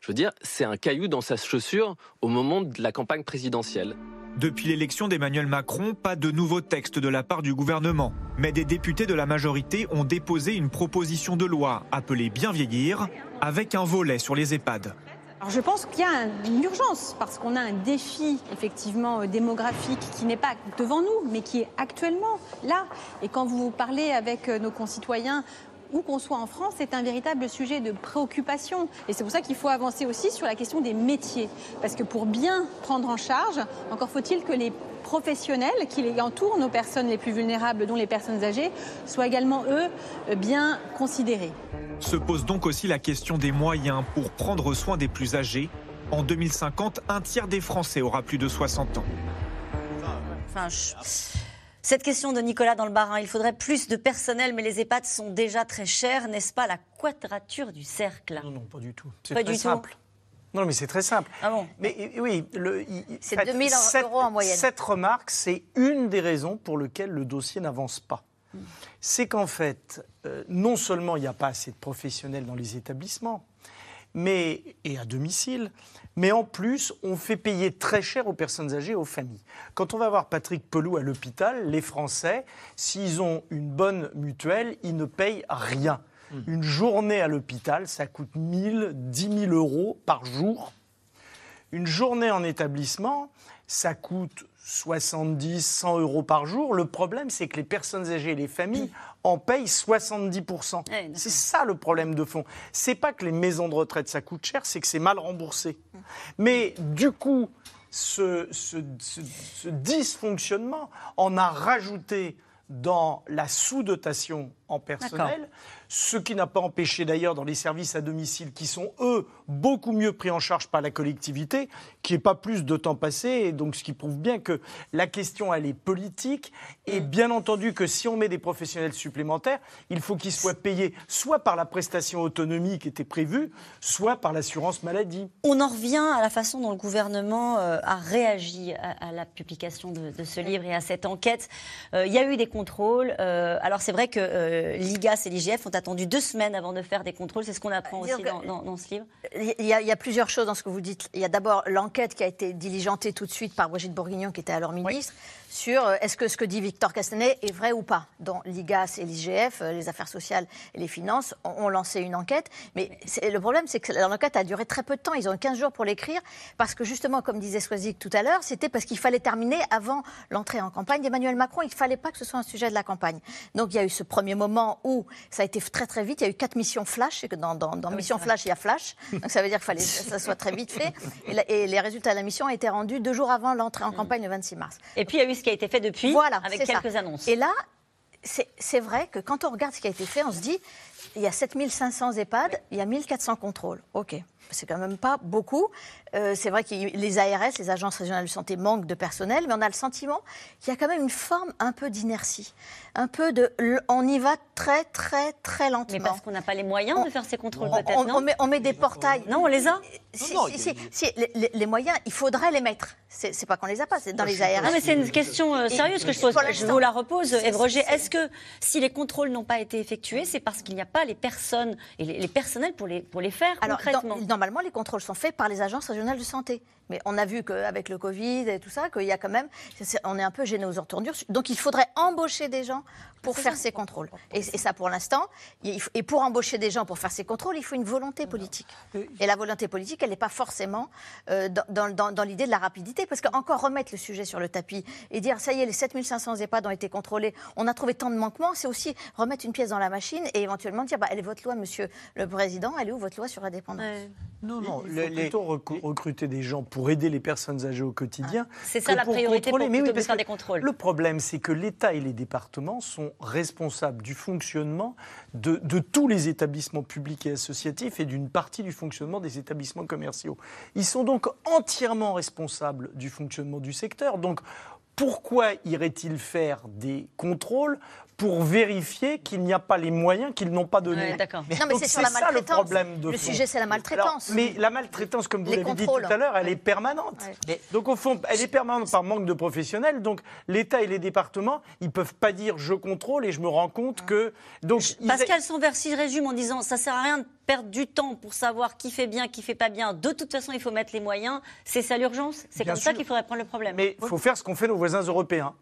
Je veux dire, c'est un caillou dans sa chaussure au moment de la campagne présidentielle. Depuis l'élection d'Emmanuel Macron, pas de nouveaux textes de la part du gouvernement. Mais des députés de la majorité ont déposé une proposition de loi appelée Bien vieillir, avec un volet sur les EHPAD. Alors je pense qu'il y a une urgence parce qu'on a un défi effectivement euh, démographique qui n'est pas devant nous mais qui est actuellement là. Et quand vous parlez avec euh, nos concitoyens où qu'on soit en France, c'est un véritable sujet de préoccupation. Et c'est pour ça qu'il faut avancer aussi sur la question des métiers. Parce que pour bien prendre en charge, encore faut-il que les professionnels qui les entourent, nos personnes les plus vulnérables, dont les personnes âgées, soient également, eux, bien considérés. Se pose donc aussi la question des moyens pour prendre soin des plus âgés. En 2050, un tiers des Français aura plus de 60 ans. Enfin, Cette question de Nicolas dans le Barin, il faudrait plus de personnel, mais les EHPAD sont déjà très chers, n'est-ce pas la quadrature du cercle? Non, non, pas du tout. C'est très du tout. simple. Non, mais c'est très simple. Ah bon? Mais oui, le- il- il- C'est faites 2000 cette- euros en moyenne. Cette remarque, c'est une des raisons pour lesquelles le dossier n'avance pas. C'est qu'en fait, euh, non seulement il n'y a pas assez de professionnels dans les établissements, mais, et à domicile, mais en plus, on fait payer très cher aux personnes âgées et aux familles. Quand on va voir Patrick Pelou à l'hôpital, les Français, s'ils ont une bonne mutuelle, ils ne payent rien. Une journée à l'hôpital, ça coûte 1000, 10 000 euros par jour. Une journée en établissement, ça coûte 70, 100 euros par jour. Le problème, c'est que les personnes âgées et les familles en payent 70%. c'est ça le problème de fond. C'est pas que les maisons de retraite, ça coûte cher, c'est que c'est mal remboursé. Mais du coup, ce, ce- ce- ce dysfonctionnement en a rajouté dans la sous-dotation en personnel, ce qui n'a pas empêché d'ailleurs dans les services à domicile qui sont eux beaucoup mieux pris en charge par la collectivité, qui n'est pas plus de temps passé, et donc ce qui prouve bien que la question elle est politique, et bien entendu que si on met des professionnels supplémentaires, il faut qu'ils soient payés soit par la prestation autonomie qui était prévue, soit par l'assurance maladie. On en revient à la façon dont le gouvernement euh, a réagi à, la publication de, ce livre et à cette enquête. Euh, il y a eu des contrôles. euh, alors c'est vrai que l'IGAS et l'IGF ont attendu deux semaines avant de faire des contrôles. C'est ce qu'on apprend aussi Disons que- dans, dans- dans ce livre. Il y, a, il y a plusieurs choses dans ce que vous dites. Il y a d'abord l'enquête qui a été diligentée tout de suite par Brigitte Bourguignon, qui était alors ministre, sur euh, est-ce que ce que dit Victor Castanet est vrai ou pas. Dont l'IGAS et l'IGF, euh, les affaires sociales et les finances, ont, ont lancé une enquête. Mais le problème, c'est que l'enquête a duré très peu de temps. Ils ont eu 15 jours pour l'écrire, parce que justement, comme disait Swazik tout à l'heure, c'était parce qu'il fallait terminer avant l'entrée en campagne d'Emmanuel Macron. Il ne fallait pas que ce soit un sujet de la campagne. Donc il y a eu ce premier moment où ça a été très très vite. Il y a eu quatre missions flash. Et que dans, dans, dans Mission Flash, il y a flash. Donc ça veut dire qu'il fallait que ça soit très vite fait. Et, la- et les résultats de la mission ont été rendus deux jours avant l'entrée en campagne le 26 mars. Et puis il y a eu ce qui a été fait depuis, Voilà, avec ça. quelques annonces. Et là, c'est c'est vrai que quand on regarde ce qui a été fait, on se dit, il y a 7500 EHPAD, il y a 1400 contrôles. OK. C'est quand même pas beaucoup. Euh, c'est vrai que les ARS, les agences régionales de santé, manquent de personnel, mais on a le sentiment qu'il y a quand même une forme un peu d'inertie. Un peu de. On y va très, très, très lentement. Mais parce qu'on n'a pas les moyens de faire ces contrôles, On, peut-être, on- non on met, on met des portails. Non, on les a Si, Non, si, a- si, si, les, moyens, il faudrait les mettre. C'est pas qu'on les a pas, c'est dans les ARS. Non, mais c'est une question euh, Et- sérieuse que je pose. Je vous la repose, Ève Roger. Est-ce que si les contrôles n'ont pas été effectués, c'est parce qu'il n'y a pas les personnes et les, les personnels pour les, pour les faire Alors, concrètement? dans- normalement, les contrôles sont faits par les agences régionales de santé. Mais on a vu qu'avec le Covid et tout ça, qu'il y a quand même. on est un peu gêné aux entournures. Donc, il faudrait embaucher des gens pour faire ces contrôles. Et, et ça, pour l'instant, et pour embaucher des gens pour faire ces contrôles, il faut une volonté politique. Et la volonté politique, elle n'est pas forcément euh, dans, dans- dans- dans l'idée de la rapidité. Parce qu'encore remettre le sujet sur le tapis et dire, ça y est, les 7500 EHPAD ont été contrôlés, on a trouvé tant de manquements, c'est aussi remettre une pièce dans la machine et éventuellement dire, bah, elle est votre loi, monsieur le président, elle est où votre loi sur la dépendance? Non, non, il faut les- plutôt recru- recruter des gens pour aider les personnes âgées au quotidien. C'est ça la pour priorité contrôler. pour- Mais oui, de faire des contrôles. Le problème, c'est que l'État et les départements sont responsables du fonctionnement de, de tous les établissements publics et associatifs et d'une partie du fonctionnement des établissements commerciaux. Ils sont donc entièrement responsables du fonctionnement du secteur. Donc, pourquoi irait-il faire des contrôles pour vérifier qu'il n'y a pas les moyens qu'ils n'ont pas donnés Ouais, d'accord. Mais Non, mais donc c'est sur la ça le maltraitance. problème de Le fond. sujet, c'est la maltraitance. Alors, mais la maltraitance, comme vous l'avez dit tout à l'heure, elle est permanente. Donc au fond, elle est permanente par manque de professionnels. Donc l'État et les départements, ils peuvent pas dire je contrôle et je me rends compte que donc ils- Pascal je résume en disant ça sert à rien de perdre du temps pour savoir qui fait bien, qui fait pas bien. De toute façon, il faut mettre les moyens. C'est ça l'urgence? C'est comme ça qu'il faudrait prendre le problème. Mais il faut faire ce qu'ont fait nos voisins européens.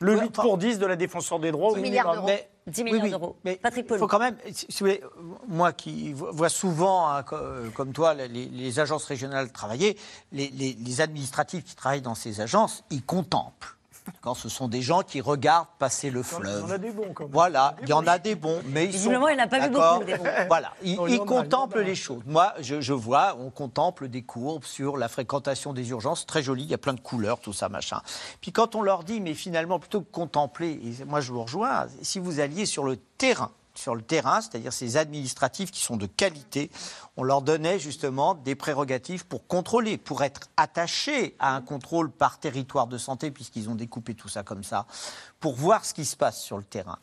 Le 8 pour 10 de la défenseur des droits au 10 minimum. milliards d'euros. Mais- 10 milliards oui, oui, d'euros. Mais Patrick il faut quand même, si si vous voulez, moi qui vo- vois souvent, hein, co- comme toi, les, les agences régionales travailler, les, les- les administratifs qui travaillent dans ces agences, ils contemplent. Quand ce sont des gens qui regardent passer le Il y en fleuve. a des bons, quand même. Voilà, il y en a des bons, mais ils sont. Visiblement, il n'a pas vu beaucoup, des bons. Voilà, ils, contemplent les choses. Moi, je, je vois, on contemple des courbes sur la fréquentation des urgences, très joli, il y a plein de couleurs, tout ça, machin. Puis quand on leur dit, mais finalement, plutôt que contempler, et moi je vous rejoins, si vous alliez sur le terrain, sur le terrain, c'est-à-dire ces administratifs qui sont de qualité, on leur donnait justement des prérogatives pour contrôler, pour être attachés à un contrôle par territoire de santé, puisqu'ils ont découpé tout ça comme ça, pour voir ce qui se passe sur le terrain.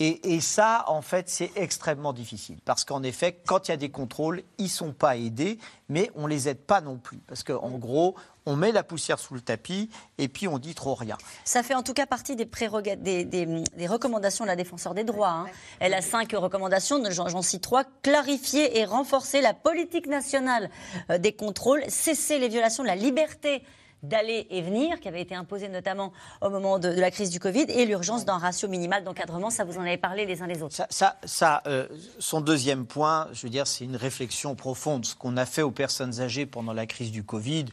Et, ça, en fait, c'est extrêmement difficile, parce qu'en effet, quand il y a des contrôles, ils sont pas aidés, mais on les aide pas non plus, parce qu'en gros, on met la poussière sous le tapis et puis on dit trop rien. Ça fait en tout cas partie des, préroga- des, des- des recommandations de la défenseur des droits. hein. Elle a cinq recommandations, j'en cite trois. Clarifier et renforcer la politique nationale euh, des contrôles, cesser les violations de la liberté d'aller et venir, qui avait été imposée notamment au moment de, de la crise du Covid, et l'urgence d'un ratio minimal d'encadrement. Ça, vous en avez parlé les uns les autres. Ça, ça, ça, euh, son deuxième point, je veux dire, c'est une réflexion profonde. Ce qu'on a fait aux personnes âgées pendant la crise du Covid,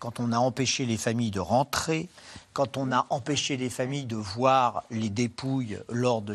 quand on a empêché les familles de rentrer, quand on a empêché les familles de voir les dépouilles lors de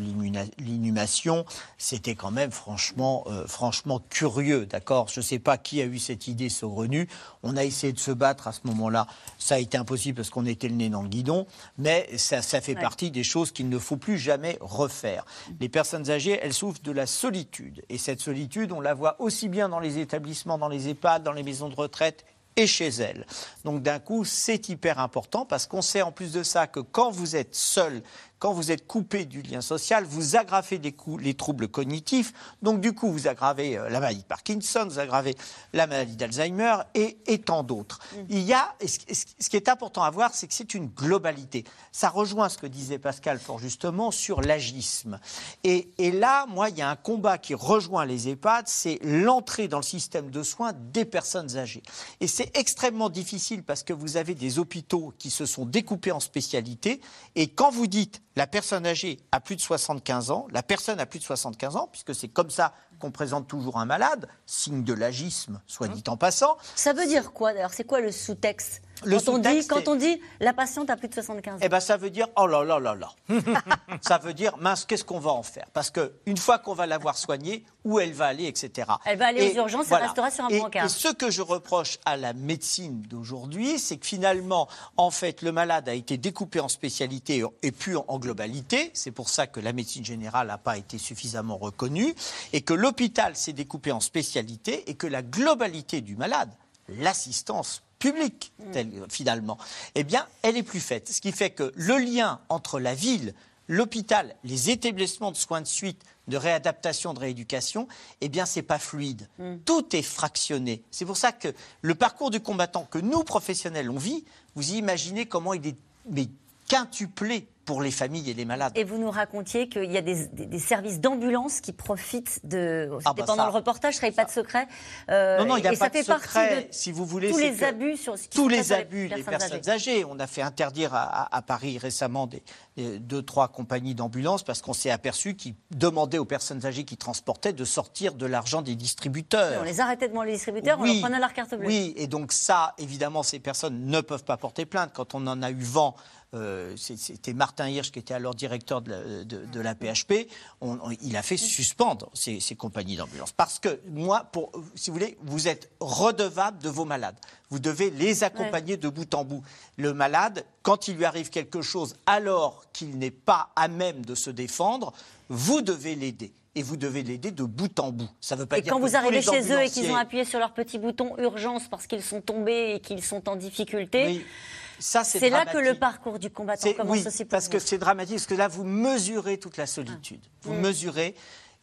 l'inhumation, c'était quand même franchement, euh, franchement curieux, d'accord? Je ne sais pas qui a eu cette idée saugrenue. On a essayé de se battre à ce moment-là. Ça a été impossible parce qu'on était le nez dans le guidon, mais ça, ça fait Ouais. partie des choses qu'il ne faut plus jamais refaire. Les personnes âgées, elles souffrent de la solitude. Et cette solitude, on la voit aussi bien dans les établissements, dans les EHPAD, dans les maisons de retraite et chez elles. Donc d'un coup, c'est hyper important parce qu'on sait en plus de ça que quand vous êtes seul, quand vous êtes coupé du lien social, vous aggravez les, troubles cognitifs. Donc du coup, vous aggravez euh, la maladie de Parkinson, vous aggravez la maladie d'Alzheimer et, et tant d'autres. Il y a, ce, qui est important à voir, c'est que c'est une globalité. Ça rejoint ce que disait Pascal fort justement sur l'agisme. Et, et là, moi, il y a un combat qui rejoint les EHPAD, c'est l'entrée dans le système de soins des personnes âgées. Et c'est extrêmement difficile parce que vous avez des hôpitaux qui se sont découpés en spécialités. Et quand vous dites la personne âgée a plus de 75 ans, la personne a plus de 75 ans, puisque c'est comme ça qu'on présente toujours un malade, signe de l'agisme, soit dit en passant. Ça veut dire quoi d'ailleurs? C'est quoi le sous-texte? Le quand, on dit, quand on dit la patiente a plus de 75 ans. Eh ben, ça veut dire oh là là là là. ça veut dire mince, qu'est-ce qu'on va en faire? Parce que une fois qu'on va l'avoir soignée, où elle va aller, etc. Elle va aller aux urgences et restera sur un et, brancard. Et ce que je reproche à la médecine d'aujourd'hui, c'est que finalement, en fait, le malade a été découpé en spécialité et puis en, en globalité. C'est pour ça que la médecine générale n'a pas été suffisamment reconnue et que l'hôpital s'est découpé en spécialité et que la globalité du malade, l'assistance publique, telle, finalement, eh bien, elle est plus faite. Ce qui fait que le lien entre la ville, l'hôpital, les établissements de soins de suite, de réadaptation, de rééducation, eh bien, c'est pas fluide. Tout est fractionné. C'est pour ça que le parcours du combattant que nous, professionnels, on vit, vous imaginez comment il est mais, quintuplé pour les familles et les malades. Et vous nous racontiez qu'il y a des, des- des services d'ambulance qui profitent de. Ah bah pendant ça- le reportage, je ne pas de secret. Euh, Non, non, il n'y a pas ça de secret, de si vous voulez. tous les abus sur ce qui tous se les abus des personnes personnes âgées. On a fait interdire à, à- à Paris récemment des, des- deux, trois compagnies d'ambulance parce qu'on s'est aperçu qu'ils demandaient aux personnes âgées qui transportaient de sortir de l'argent des distributeurs. On les arrêtait devant les distributeurs, on leur prenait leur carte bleue. Oui, et donc ça, évidemment, ces personnes ne peuvent pas porter plainte. Quand on en a eu vent, c'était Martin Hirsch qui était alors directeur de la, de- de la PHP, on- on- il a fait suspendre ces, ces compagnies d'ambulance. Parce que moi, pour, si vous voulez, vous êtes redevable de vos malades. Vous devez les accompagner de bout en bout. Le malade, quand il lui arrive quelque chose alors qu'il n'est pas à même de se défendre, vous devez l'aider. Et vous devez l'aider de bout en bout. Ça veut pas Et dire quand que vous arrivez chez eux et qu'ils ont appuyé sur leur petit bouton urgence parce qu'ils sont tombés et qu'ils sont en difficulté, Oui. Ça, c'est c'est là que le parcours du combattant C'est- commence oui, aussi pour parce que c'est dramatique, parce que là, vous mesurez toute la solitude. Vous Mm. mesurez.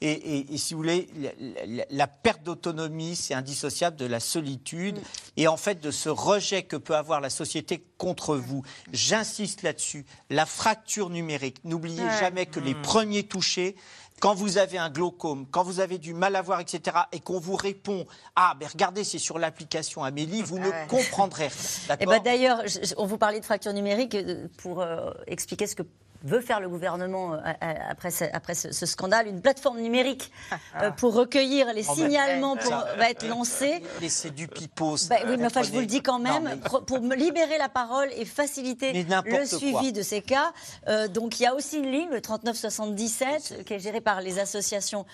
Et, et- et si vous voulez, la, la- la perte d'autonomie, c'est indissociable de la solitude Mm. et en fait de ce rejet que peut avoir la société contre vous. J'insiste là-dessus. La fracture numérique. N'oubliez Ouais. jamais que les Mm. premiers touchés, quand vous avez un glaucome, quand vous avez du mal à voir, etc., et qu'on vous répond Ah, mais regardez, c'est sur l'application Amélie, vous ne ouais. comprendrez rien. Eh ben, D'ailleurs, on vous parlait de fracture numérique euh, pour euh, expliquer ce que veut faire le gouvernement après, ce, après ce, scandale. Une plateforme numérique pour recueillir les oh, signalements pour, va être lancée. c'est du pipeau. Bah, oui, mais enfin, je vous le dis quand même, pour libérer la parole et faciliter le suivi de ces cas. donc, il y a aussi une ligne, le 3977, qui est gérée par les associations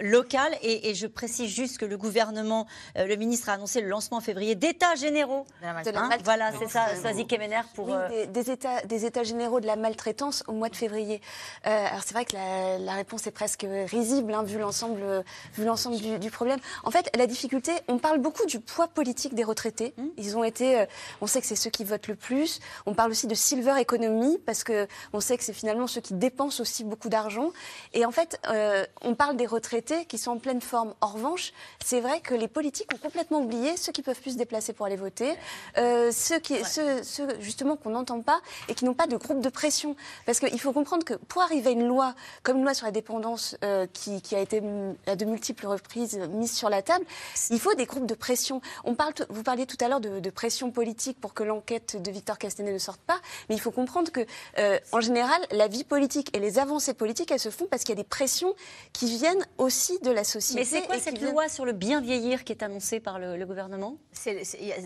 locales. Et, et, je précise juste que le gouvernement, le ministre a annoncé le lancement en février d'états généraux. Hein, voilà, c'est ça, Swazik Kemener pour. Oui, des, états, des états généraux de la maltraitance au mois de février. Euh, alors c'est vrai que la, réponse est presque risible, hein, vu l'ensemble, vu l'ensemble du, problème. En fait, la difficulté, on parle beaucoup du poids politique des retraités. Mmh. Ils ont été, euh, on sait que c'est ceux qui votent le plus. On parle aussi de silver economy parce que on sait que c'est finalement ceux qui dépensent aussi beaucoup d'argent. Et en fait, euh, on parle des retraités qui sont en pleine forme. En revanche, c'est vrai que les politiques ont complètement oublié ceux qui peuvent plus se déplacer pour aller voter, ceux qui, ceux, ceux justement qu'on n'entend pas et qui n'ont pas de groupe de pression. Parce qu'il faut comprendre que pour arriver à une loi, comme une loi sur la dépendance euh, qui, a été à de multiples reprises mise sur la table, il faut des groupes de pression. On parle, vous parliez tout à l'heure de, pression politique pour que l'enquête de Victor Castanet ne sorte pas, mais il faut comprendre que, euh, en général, la vie politique et les avancées politiques, elles se font parce qu'il y a des pressions qui viennent aussi de la société. Mais c'est quoi cette loi sur le bien vieillir qui est annoncée par le, gouvernement?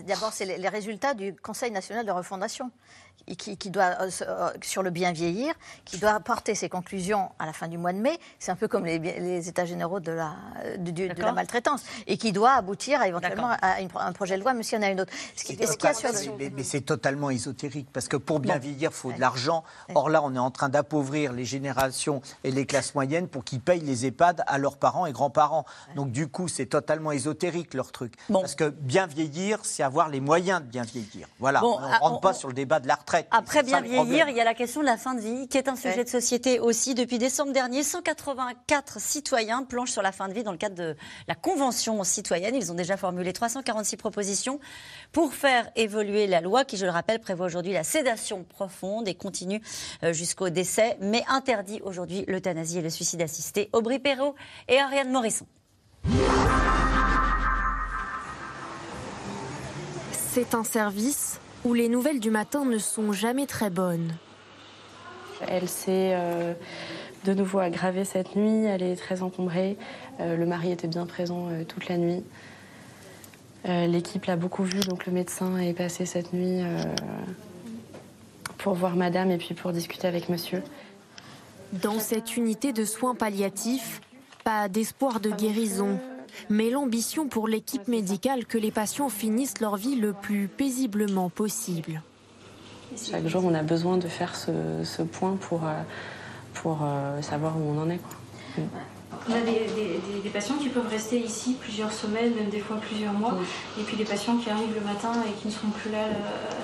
D'abord, c'est les résultats du Conseil national de refondation qui, qui, doit, euh, euh, sur le bien vieillir, qui doit porter ses conclusions à la fin du mois de mai. C'est un peu comme les, les, États généraux de la, de, de la maltraitance. Et qui doit aboutir éventuellement à un projet de loi, mais s'il y en a une autre. Ce qui, mais, c'est totalement ésotérique, parce que pour bien vieillir, il faut de l'argent. Or là, on est en train d'appauvrir les générations et les classes moyennes pour qu'ils payent les EHPAD à leurs parents et grands-parents. Donc du coup, c'est totalement ésotérique leur truc. Parce que bien vieillir, c'est avoir les moyens de bien vieillir. Voilà, on ne ah, rentre pas sur le débat de la retraite. Après bien vieillir, il y a la question de la fin de vie, qui est un sujet de société aussi. Depuis décembre dernier, 184 citoyens planchent sur la fin de vie dans le cadre de la Convention citoyenne. Ils ont déjà formulé 346 propositions pour faire évoluer la loi, qui, je le rappelle, prévoit aujourd'hui la sédation profonde et continue euh, jusqu'au décès, mais interdit aujourd'hui l'euthanasie et le suicide assisté. Aubry Perrault et Ariane Morisson. C'est un service où les nouvelles du matin ne sont jamais très bonnes. Elle s'est euh, de nouveau aggravée cette nuit, elle est très encombrée. Euh, le mari était bien présent euh, toute la nuit. L'équipe l'a beaucoup vue, donc le médecin est passé cette nuit pour voir madame et puis pour discuter avec monsieur. Dans cette unité de soins palliatifs, pas d'espoir de guérison mais l'ambition pour l'équipe médicale que les patients finissent leur vie le plus paisiblement possible. Chaque jour, on a besoin de faire ce, point pour, euh, pour euh, savoir où on en est. On a des, patients qui peuvent rester ici plusieurs semaines, même des fois plusieurs mois, et puis des patients qui arrivent le matin et qui ne seront plus là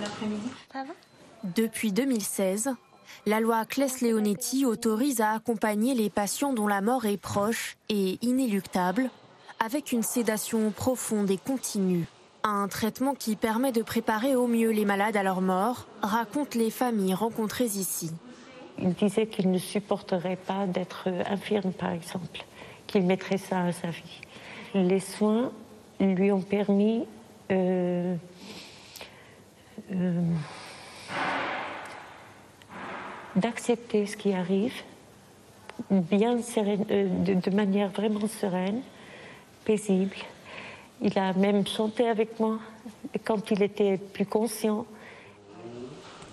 l'après-midi. Depuis 2016, la loi Claes-Leonetti autorise à accompagner les patients dont la mort est proche et inéluctable avec une sédation profonde et continue. Un traitement qui permet de préparer au mieux les malades à leur mort, racontent les familles rencontrées ici. Il disait qu'il ne supporterait pas d'être infirme, par exemple, qu'il mettrait ça à sa vie. Les soins lui ont permis euh, euh, d'accepter ce qui arrive bien euh, de manière vraiment sereine paisible. Il a même chanté avec moi quand il était plus conscient.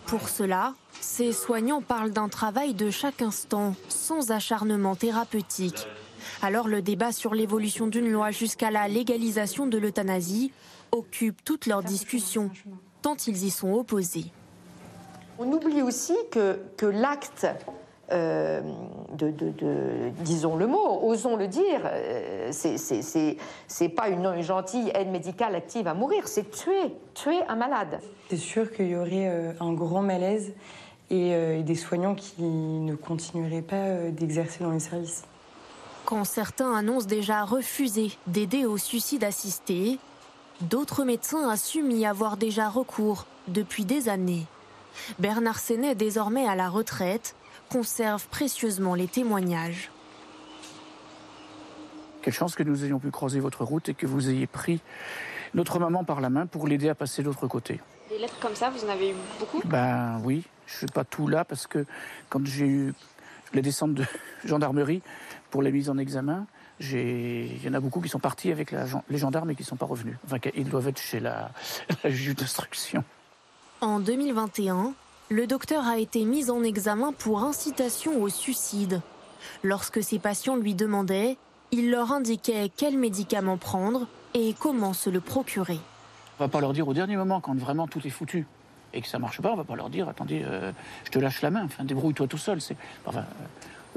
Pour cela, ces soignants parlent d'un travail de chaque instant, sans acharnement thérapeutique. Alors le débat sur l'évolution d'une loi jusqu'à la légalisation de l'euthanasie occupe toute leur discussion, tant ils y sont opposés. On oublie aussi que, que l'acte euh, de, disons le mot, osons le dire, euh, c'est pas une, gentille aide médicale active à mourir, c'est tuer, tuer un malade. C'est sûr qu'il y aurait euh, un grand malaise et, des soignants qui ne continueraient pas d'exercer dans les services? Quand certains annoncent déjà refuser d'aider au suicide assisté, d'autres médecins assument y avoir déjà recours depuis des années. Bernard Sénet, désormais à la retraite, conserve précieusement les témoignages. Quelle chance que nous ayons pu croiser votre route et que vous ayez pris notre maman par la main pour l'aider à passer de l'autre côté. Des lettres comme ça, vous en avez eu beaucoup? Ben oui, je ne suis pas tout là parce que quand j'ai eu les descentes de gendarmerie pour la mise en examen, il y en a beaucoup qui sont partis avec la, les gendarmes et qui ne sont pas revenus. Enfin, ils doivent être chez la, la juge d'instruction. En 2021, le docteur a été mis en examen pour incitation au suicide. Lorsque ses patients lui demandaient, il leur indiquait quels médicaments prendre et comment se le procurer. On va pas leur dire au dernier moment, quand vraiment tout est foutu et que ça marche pas, on va pas leur dire attendez, euh, je te lâche la main, enfin, débrouille-toi tout seul. Euh,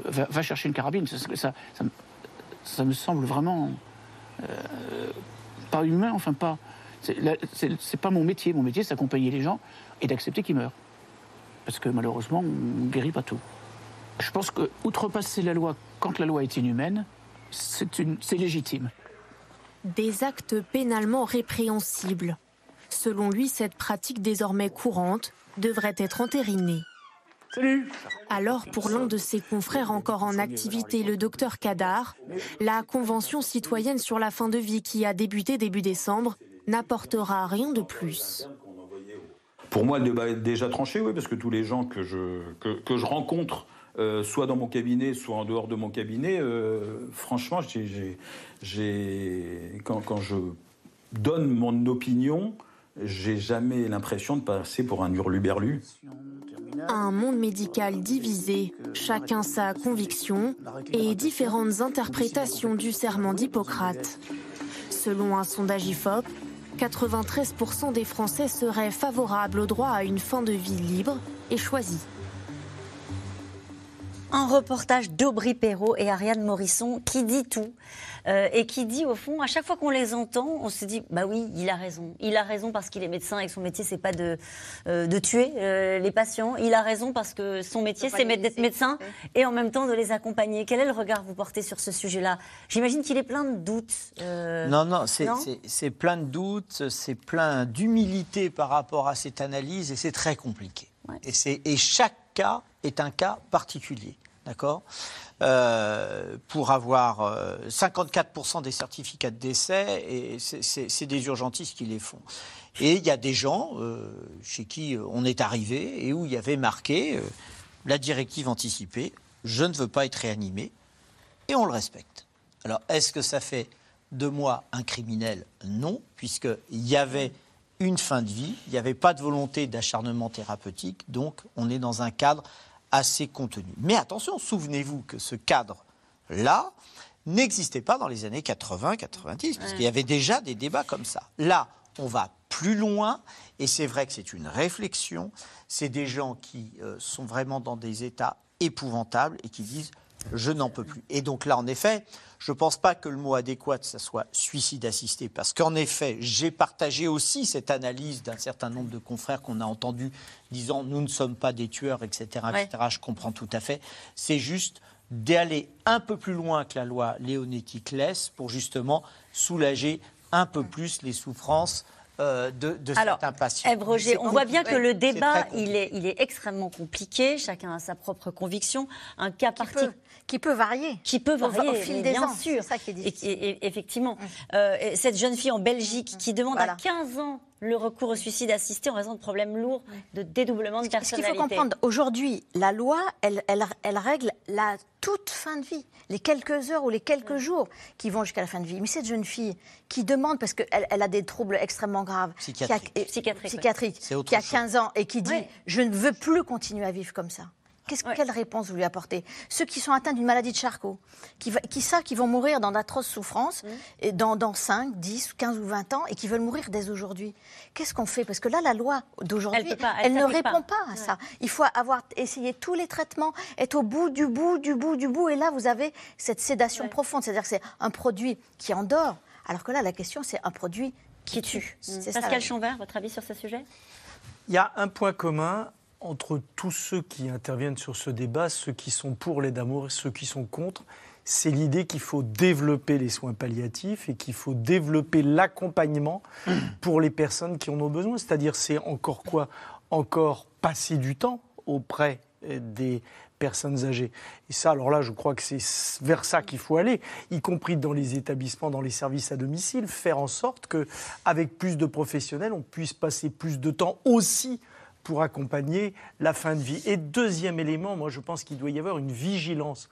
va, chercher une carabine. Ça, me semble vraiment euh, pas humain, enfin pas. C'est pas mon métier. Mon métier, c'est d'accompagner les gens et d'accepter qu'ils meurent. Parce que malheureusement, on ne guérit pas tout. Je pense que outrepasser la loi quand la loi est inhumaine, c'est légitime. Des actes pénalement répréhensibles. Selon lui, cette pratique désormais courante devrait être entérinée. Salut. Alors, pour l'un de ses confrères encore en activité, le docteur Kadar, la Convention citoyenne sur la fin de vie qui a débuté début décembre n'apportera rien de plus. Pour moi, le débat est déjà tranché, oui, parce que tous les gens que je, que, je rencontre, euh, soit dans mon cabinet, soit en dehors de mon cabinet, euh, franchement, quand, quand, je donne mon opinion, j'ai jamais l'impression de passer pour un hurluberlu. Un monde médical divisé, chacun sa conviction et différentes interprétations du serment d'Hippocrate. Selon un sondage IFOP, 93% des Français seraient favorables au droit à une fin de vie libre et choisie. Un reportage d'Aubry Perrault et Ariane Morisson qui dit tout euh, et qui dit au fond, à chaque fois qu'on les entend, on se dit bah oui, il a raison. Il a raison parce qu'il est médecin et que son métier c'est pas de, euh, de tuer euh, les patients. Il a raison parce que son métier c'est d'être médecin et en même temps de les accompagner. Quel est le regard que vous portez sur ce sujet-là? J'imagine qu'il est plein de doutes. non, non, c'est plein de doutes, c'est plein d'humilité par rapport à cette analyse et c'est très compliqué. Et, et chaque cas est un cas particulier. D'accord? Euh, pour avoir 54% euh, des certificats de décès, et c'est des urgentistes qui les font. Et il y a des gens euh, chez qui on est arrivé et où il y avait marqué la directive anticipée, je ne veux pas être réanimé, et on le respecte. Alors, est-ce que ça fait de moi un criminel? Non, puisqu'il y avait une fin de vie, il n'y avait pas de volonté d'acharnement thérapeutique, donc on est dans un cadre assez contenu. Mais attention, souvenez-vous que ce cadre-là n'existait pas dans les années 80-90, parce qu'il y avait déjà des débats comme ça. Là, on va plus loin, et c'est vrai que c'est une réflexion. C'est des gens qui euh, sont vraiment dans des états épouvantables et qui disent je n'en peux plus. Et donc là, en effet, je ne pense pas que le mot adéquat, ce soit suicide assisté, parce qu'en effet, j'ai partagé aussi cette analyse d'un certain nombre de confrères qu'on a entendus disant nous ne sommes pas des tueurs, etc. etc. Je comprends tout à fait. C'est juste d'aller un peu plus loin que la loi léonétique laisse pour justement soulager un peu plus les souffrances euh, de, de Alors, certains patients. on voit bien que le débat, il est, il est extrêmement compliqué. Chacun a sa propre conviction. Un cas particulier qui peut varier. Qui peut varier, au fil des bien ans. sûr. C'est ça qui est difficile. Et, effectivement, euh, cette jeune fille en Belgique qui demande à 15 ans le recours au suicide assisté en raison de problèmes lourds de dédoublement de personnalité. Ce qu'il faut comprendre, aujourd'hui, la loi, elle, elle, elle, règle la toute fin de vie, les quelques heures ou les quelques jours qui vont jusqu'à la fin de vie. Mais cette jeune fille qui demande, parce qu'elle elle a des troubles extrêmement graves, psychiatriques, qui psychiatrique, qui a 15 ans et qui dit Je ne veux plus continuer à vivre comme ça. Quelle réponse vous lui apportez? Ceux qui sont atteints d'une maladie de Charcot, qui, qui savent qu'ils vont mourir dans d'atroces souffrances mmh. et dans, dans 5, 10, 15 ou 20 ans et qui veulent mourir dès aujourd'hui. Qu'est-ce qu'on fait? Parce que là, la loi d'aujourd'hui, elle, ne répond pas, à ça. Il faut avoir essayé tous les traitements, être au bout du bout, du bout, du bout. Et là, vous avez cette sédation profonde. C'est-à-dire que c'est un produit qui endort. Alors que là, la question, c'est un produit qui, tue. Pascal Chambert, votre avis sur ce sujet? Il y a un point commun entre tous ceux qui interviennent sur ce débat, ceux qui sont pour l'aide d'amour et ceux qui sont contre, c'est l'idée qu'il faut développer les soins palliatifs et qu'il faut développer l'accompagnement pour les personnes qui en ont besoin. C'est-à-dire, c'est encore quoi? Encore passer du temps auprès des personnes âgées. Et ça, alors là, je crois que c'est vers ça qu'il faut aller, y compris dans les établissements, dans les services à domicile, faire en sorte que, avec plus de professionnels, on puisse passer plus de temps aussi pour accompagner la fin de vie. Et deuxième élément, moi, je pense qu'il doit y avoir une vigilance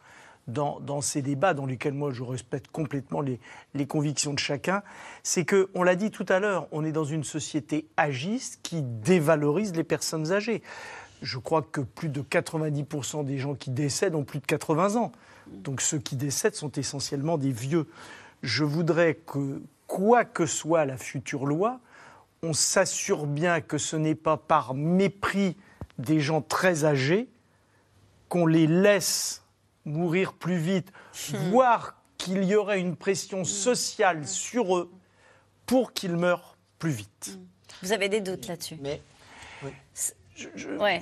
dans, ces débats, dans lesquels moi je respecte complètement les, les convictions de chacun, c'est que, on l'a dit tout à l'heure, on est dans une société agiste qui dévalorise les personnes âgées je crois que plus de 90% des gens qui décèdent ont plus de 80 ans. Donc ceux qui décèdent sont essentiellement des vieux. Je voudrais que, quoi que soit la future loi, on s'assure bien que ce n'est pas par mépris des gens très âgés qu'on les laisse mourir plus vite, hmm. voire qu'il y aurait une pression sociale sur eux pour qu'ils meurent plus vite. Vous avez des doutes là-dessus? Mais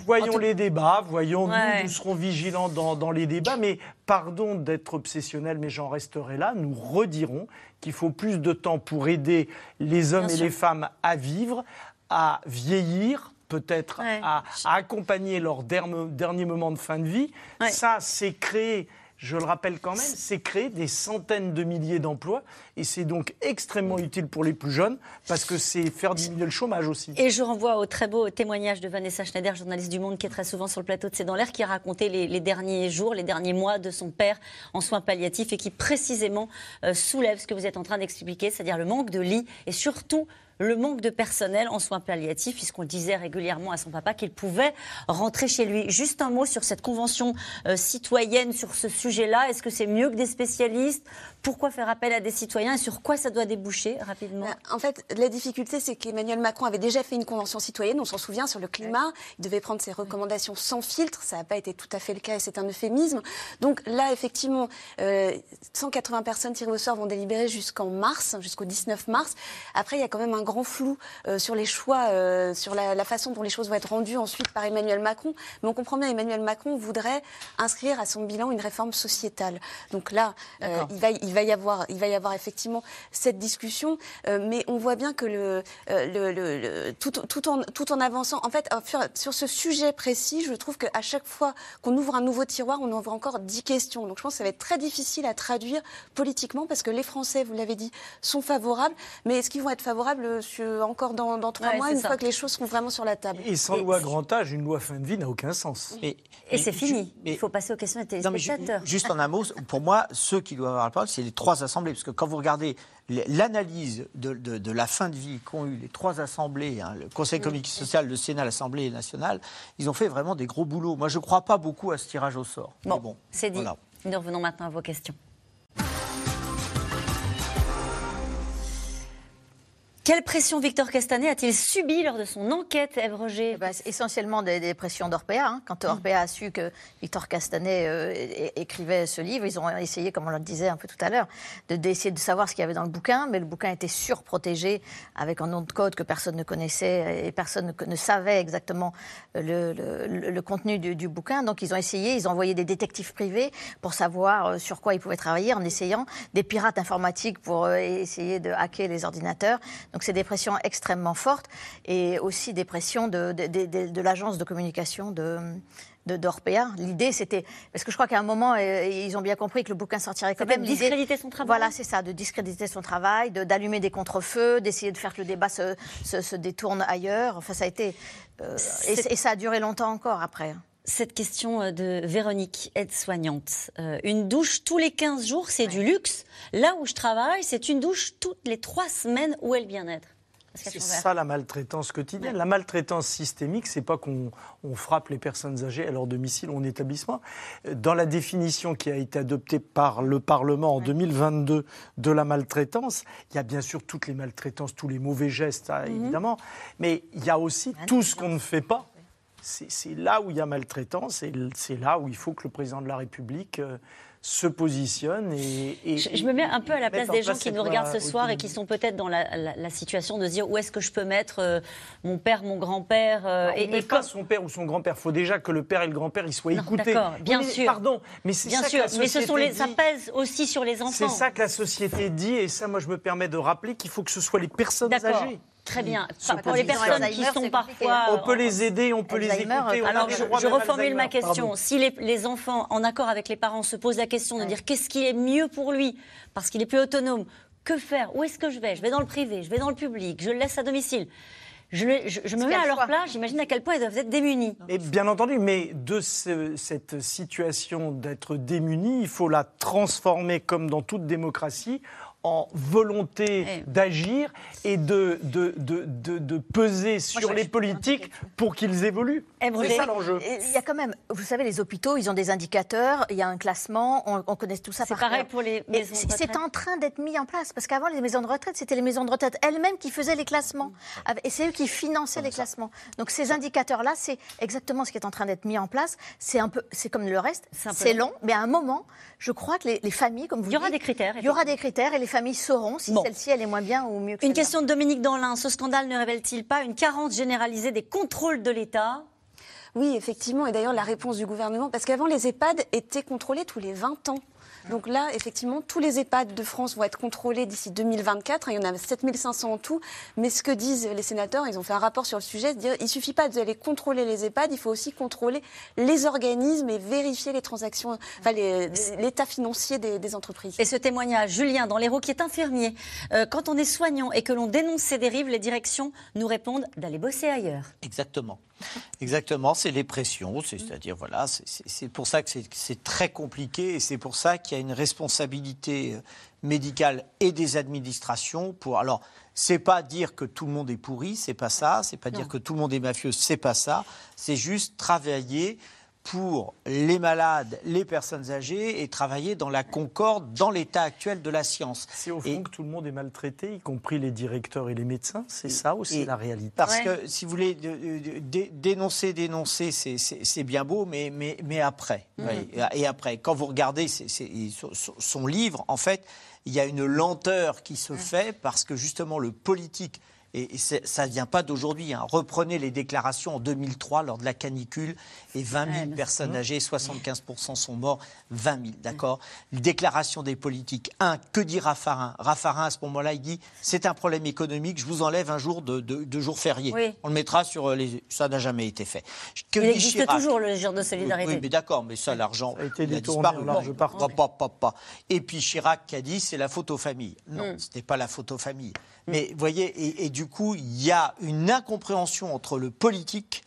voyons les débats, voyons, nous, nous serons vigilants dans, les débats, mais pardon d'être optionnel, mais j'en resterai là, nous redirons qu'il faut plus de temps pour aider les hommes et les femmes à vivre, à vieillir, peut-être à, accompagner leur dernier moment de fin de vie. Ça, c'est créer je le rappelle quand même, c'est créer des centaines de milliers d'emplois et c'est donc extrêmement utile pour les plus jeunes parce que c'est faire diminuer le chômage aussi. Et je renvoie au très beau témoignage de Vanessa Schneider, journaliste du Monde qui est très souvent sur le plateau de C'est dans l'air, qui a raconté les, derniers jours, les derniers mois de son père en soins palliatifs et qui précisément euh, soulève ce que vous êtes en train d'expliquer, c'est-à-dire le manque de lits et surtout le manque de personnel en soins palliatifs, puisqu'on disait régulièrement à son papa qu'il pouvait rentrer chez lui. Juste un mot sur cette convention euh, citoyenne sur ce sujet-là. Est-ce que c'est mieux que des spécialistes Pourquoi faire appel à des citoyens et sur quoi ça doit déboucher rapidement? Bah, En fait, la difficulté, c'est qu'Emmanuel Macron avait déjà fait une convention citoyenne, on s'en souvient, sur le climat. Il devait prendre ses recommandations sans filtre. Ça n'a pas été tout à fait le cas et c'est un euphémisme. Donc là, effectivement, 180 euh, personnes tirées au sort vont délibérer jusqu'en mars, jusqu'au 19 mars. Après, il y a quand même un grand flou euh, sur les choix, euh, sur la, façon dont les choses vont être rendues ensuite par Emmanuel Macron. Mais on comprend bien, Emmanuel Macron voudrait inscrire à son bilan une réforme sociétale. Donc là, euh, il, va, il, va y avoir, il va y avoir effectivement cette discussion, mais on voit bien que le, le, tout, tout, en, tout en avançant, en fait, sur ce sujet précis, je trouve qu'à chaque fois qu'on ouvre un nouveau tiroir, on ouvre encore dix questions. Donc je pense que ça va être très difficile à traduire politiquement parce que les Français, vous l'avez dit, sont favorables, mais est-ce qu'ils vont être favorables encore dans, trois mois, une fois que les choses seront vraiment sur la table? Et sans loi grand âge, une loi fin de vie n'a aucun sens. Et, c'est fini. Il faut passer aux questions des téléspectateurs. juste en un mot, pour moi, ceux qui doivent avoir la parole, c'est les trois assemblées. Parce que quand vous regardez l'analyse de, la fin de vie qu'ont eu les trois assemblées, hein, le Conseil économique et social, le Sénat, l'Assemblée nationale, ils ont fait vraiment des gros boulots. Moi, je ne crois pas beaucoup à ce tirage au sort. Bon, c'est dit. Nous revenons maintenant à vos questions. Quelle pression Victor Castanet a-t-il subi lors de son enquête, Ève Roger eh ben, Essentiellement des, pressions d'Orpea. Hein. Quand Orpea a su que Victor Castanet euh, écrivait ce livre, ils ont essayé, comme on le disait un peu tout à l'heure, d'essayer de, savoir ce qu'il y avait dans le bouquin, mais le bouquin était surprotégé avec un nom de code que personne ne connaissait et personne ne, savait exactement le, contenu du, bouquin. Donc ils ont essayé, ils ont envoyé des détectives privés pour savoir euh, sur quoi ils pouvaient travailler en essayant des pirates informatiques pour euh, essayer de hacker les ordinateurs. Donc c'est des pressions extrêmement fortes et aussi des pressions de, de, l'agence de communication de d'Orpea. L'idée, c'était parce que je crois qu'à un moment, euh, ils ont bien compris que le bouquin sortirait quand même. Discréditer son travail. Voilà, c'est ça, de discréditer son travail, d'allumer des contre-feux, d'essayer de faire que le débat se, se, détourne ailleurs. Enfin, ça a été euh, et, ça a duré longtemps encore après. Cette question euh, de Véronique, aide-soignante. une douche tous les 15 jours, c'est du luxe. Là où je travaille, c'est une douche toutes les 3 semaines. Où est le bien-être c'est ça la maltraitance quotidienne. La maltraitance systémique, c'est pas qu'on frappe les personnes âgées à leur domicile ou en établissement. Dans la définition qui a été adoptée par le Parlement en 2022 de la maltraitance, il y a bien sûr toutes les maltraitances, tous les mauvais gestes, hein, mhm. évidemment, mais il y a aussi tout ce qu'on ne fait pas. C'est là où il y a maltraitance et c'est là où il faut que le président de la République euh, se positionne et, je, me mets un peu à la place des gens qui nous regardent ce soir et qui sont peut-être dans la, situation de se dire où est-ce que je peux mettre euh, mon père, mon grand-père euh, et, et pas son père ou son grand-père. Il faut déjà que le père et le grand-père ils soient écoutés. D'accord, bien sûr. Pardon, mais c'est bien ça sûr. Que la mais ce sont les, ça pèse aussi sur les enfants. C'est ça que la société dit et ça, moi, je me permets de rappeler qu'il faut que ce soit les personnes âgées Très bien. se Pour les personnes qui sont parfois. On peut les aider, on peut les écouter. a Alors, je, reformule ma question. pardon. Si les, les enfants, en accord avec les parents, se posent la question de dire qu'est-ce qui est mieux pour lui, parce qu'il est plus autonome, que faire? Où est-ce que je vais? Je vais dans le privé, je vais dans le public, je le laisse à domicile. Je, le- je- je me mets à le leur choix. place, j'imagine à quel point ils doivent être démunis. Et bien entendu, mais de ce- cette situation d'être démuni, il faut la transformer, comme dans toute démocratie, en volonté Eh. d'agir et de, de, de, de, de peser sur les politiques pour qu'ils évoluent. Eh, C'est ça l'enjeu. Et Il y a quand même, vous savez, les hôpitaux, ils ont des indicateurs, il y a un classement, on, on connaît tout ça C'est par pareil cœur. pour les Et maisons de c'est- en train d'être mis en place, parce qu'avant, les maisons de retraite, c'était les maisons de retraite elles-mêmes qui faisaient les classements. Et c'est eux qui finançaient les classements. Donc ces indicateurs-là, c'est exactement ce qui est en train d'être mis en place. C'est un peu, c'est comme le reste, C'est long. mais à un moment, je crois que les, les familles, comme vous Il y aura dites, des critères. il y aura des critères et les familles sauront si Bon. celle-ci, elle est moins bien ou mieux que Une question de Dominique Danlin. Ce scandale ne révèle-t-il pas une carence généralisée des contrôles de l'État? Oui, effectivement. Et d'ailleurs, la réponse du gouvernement, parce qu'avant, les EHPAD étaient contrôlés tous les 20 ans. Donc là, effectivement, tous les EHPAD de France vont être contrôlés d'ici 2024. Il y en a 7500 en tout. Mais ce que disent les sénateurs, ils ont fait un rapport sur le sujet, dire il suffit pas d'aller contrôler les EHPAD, il faut aussi contrôler les organismes et vérifier les transactions, enfin les- l'état financier des, des entreprises. Et ce témoignage, Julien, dans l'Hérault, qui est infirmier, euh, quand on est soignant et que l'on dénonce ces dérives, les directions nous répondent d'aller bosser ailleurs. Exactement. Exactement, c'est les pressions, c'est- c'est-à-dire, voilà, c'est- pour ça que c'est- c'est très compliqué et c'est pour ça qu'il y a une responsabilité euh, médicale et des administrations pour. Alors, c'est pas dire que tout le monde est pourri, c'est pas ça, c'est pas dire que tout le monde est mafieux, c'est pas ça, c'est juste travailler pour les malades, les personnes âgées et travailler dans la concorde, dans l'état actuel de la science. C'est au fond Et- que tout le monde est maltraité, y compris les directeurs et les médecins. C'est ça ou c'est Et la réalité Parce Ouais. que, si vous voulez, de- de- dé- dénoncer, dénoncer, c'est- bien beau, mais, mais, mais après. Oui, et après, quand vous regardez son- livre, en fait, il y a une lenteur qui se fait parce que justement le politique. Et ça ne vient pas d'aujourd'hui. hein. Reprenez les déclarations en 2003 lors de la canicule et 20 000 personnes âgées, 75% sont morts, 20 000, d'accord? Déclaration des politiques. Un, que dit Raffarin? Raffarin, à ce moment-là, il dit c'est un problème économique, je vous enlève un jour de, de, de jour férié. Oui. On le mettra sur euh, les. Ça n'a jamais été fait. Que Il existe Chirac? toujours le jour de solidarité. Oui, mais d'accord, mais ça, l'argent, a été il a détourné disparu. en large Bon, partie. pas, pas, pas, pas. Et puis Chirac qui a dit c'est la faute aux familles. Non, Mm. ce n'est pas la faute aux familles. Mais voyez, et, et du coup, il y a une incompréhension entre le politique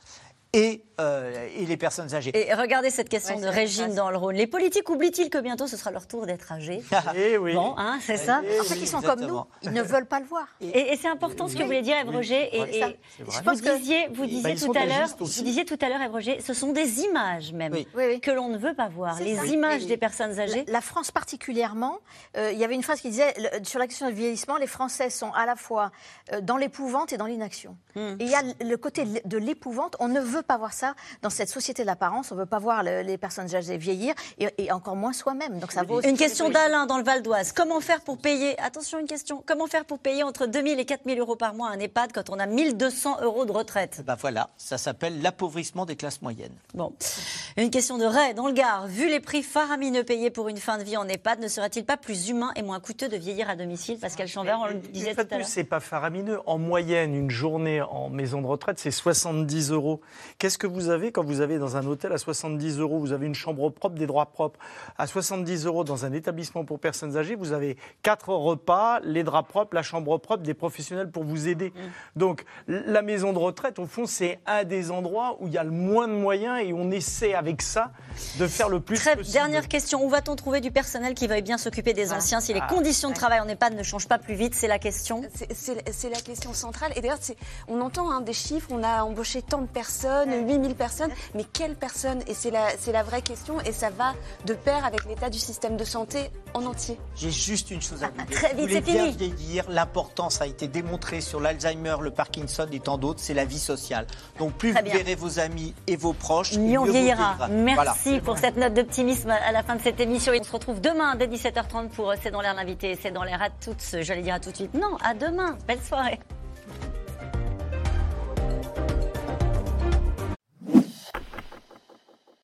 et, euh, et les personnes âgées. Et regardez cette question Ouais, de Régine dans le Rhône. Les politiques oublient-ils que bientôt ce sera leur tour d'être âgés Eh oui. Bon, hein, c'est ça. Eh En fait, oui, ils sont comme nous, ils ne veulent pas le voir. Et, et c'est important ce que vous voulez dire, Ève Roger. Et, ça. et C'est vrai. vous disiez, vous disiez tout à l'heure, vous disiez tout à l'heure, Ève Roger, ce sont des images même Oui. Que l'on ne veut pas voir. Les ça. images Et- des personnes âgées. La, la France particulièrement, euh, il y avait une phrase qui disait le- sur la question du vieillissement, les Français sont à la fois euh, dans l'épouvante et dans l'inaction. Hmm. Et il y a le- le côté de l'épouvante, on ne veut pas voir ça dans cette société de l'apparence, on ne veut pas voir le- les personnes âgées vieillir et, et encore moins soi-même. Donc ça vaut Une question d'Alain dans le Val d'Oise. Comment faire pour payer, attention une question, comment faire pour payer entre 2000 et 4000 euros par mois un EHPAD quand on a 1200 euros de retraite? Ben voilà, ça s'appelle l'appauvrissement des classes moyennes. Bon. Une question de Ray dans le Gard. Vu les prix faramineux payés pour une fin de vie en EHPAD, ne serait-il pas plus humain et moins coûteux de vieillir à domicile? Pascal Chambert, on le disait tout à l'heure. c'est pas faramineux. En moyenne, une journée en maison de retraite, c'est 70 euros. Qu'est-ce que vous avez quand vous avez dans un hôtel à 70 euros Vous avez une chambre propre, des droits propres. À 70 euros dans un établissement pour personnes âgées, vous avez quatre repas, les draps propres, la chambre propre, des professionnels pour vous aider. Mm. Donc, la maison de retraite, au fond, c'est un des endroits où il y a le moins de moyens et on essaie avec ça de faire le plus Très, possible. dernière question. Où va-t-on trouver du personnel qui veuille bien s'occuper des anciens si les Ah. conditions de travail en EHPAD ne changent pas plus vite? C'est la question. C'est- la question centrale. Et d'ailleurs, on entend hein, des chiffres, on a embauché tant de personnes, 8000 personnes, mais quelles personnes Et c'est la, c'est la vraie question, et ça va de pair avec l'état du système de santé en entier. J'ai juste une chose à vous dire. Très vite, vous voulez c'est bien fini. vieillir, l'important, ça a été démontré sur l'Alzheimer, le Parkinson et tant d'autres, c'est la vie sociale. Donc plus vous verrez vos amis et vos proches, Mieux on vieillira. vieillira. Merci Voilà. pour cette note d'optimisme à la fin de cette émission. Et on se retrouve demain dès 17h30 pour C'est dans l'air l'invité. C'est dans l'air à toutes. J'allais dire à tout de suite. Non, à demain. Belle soirée.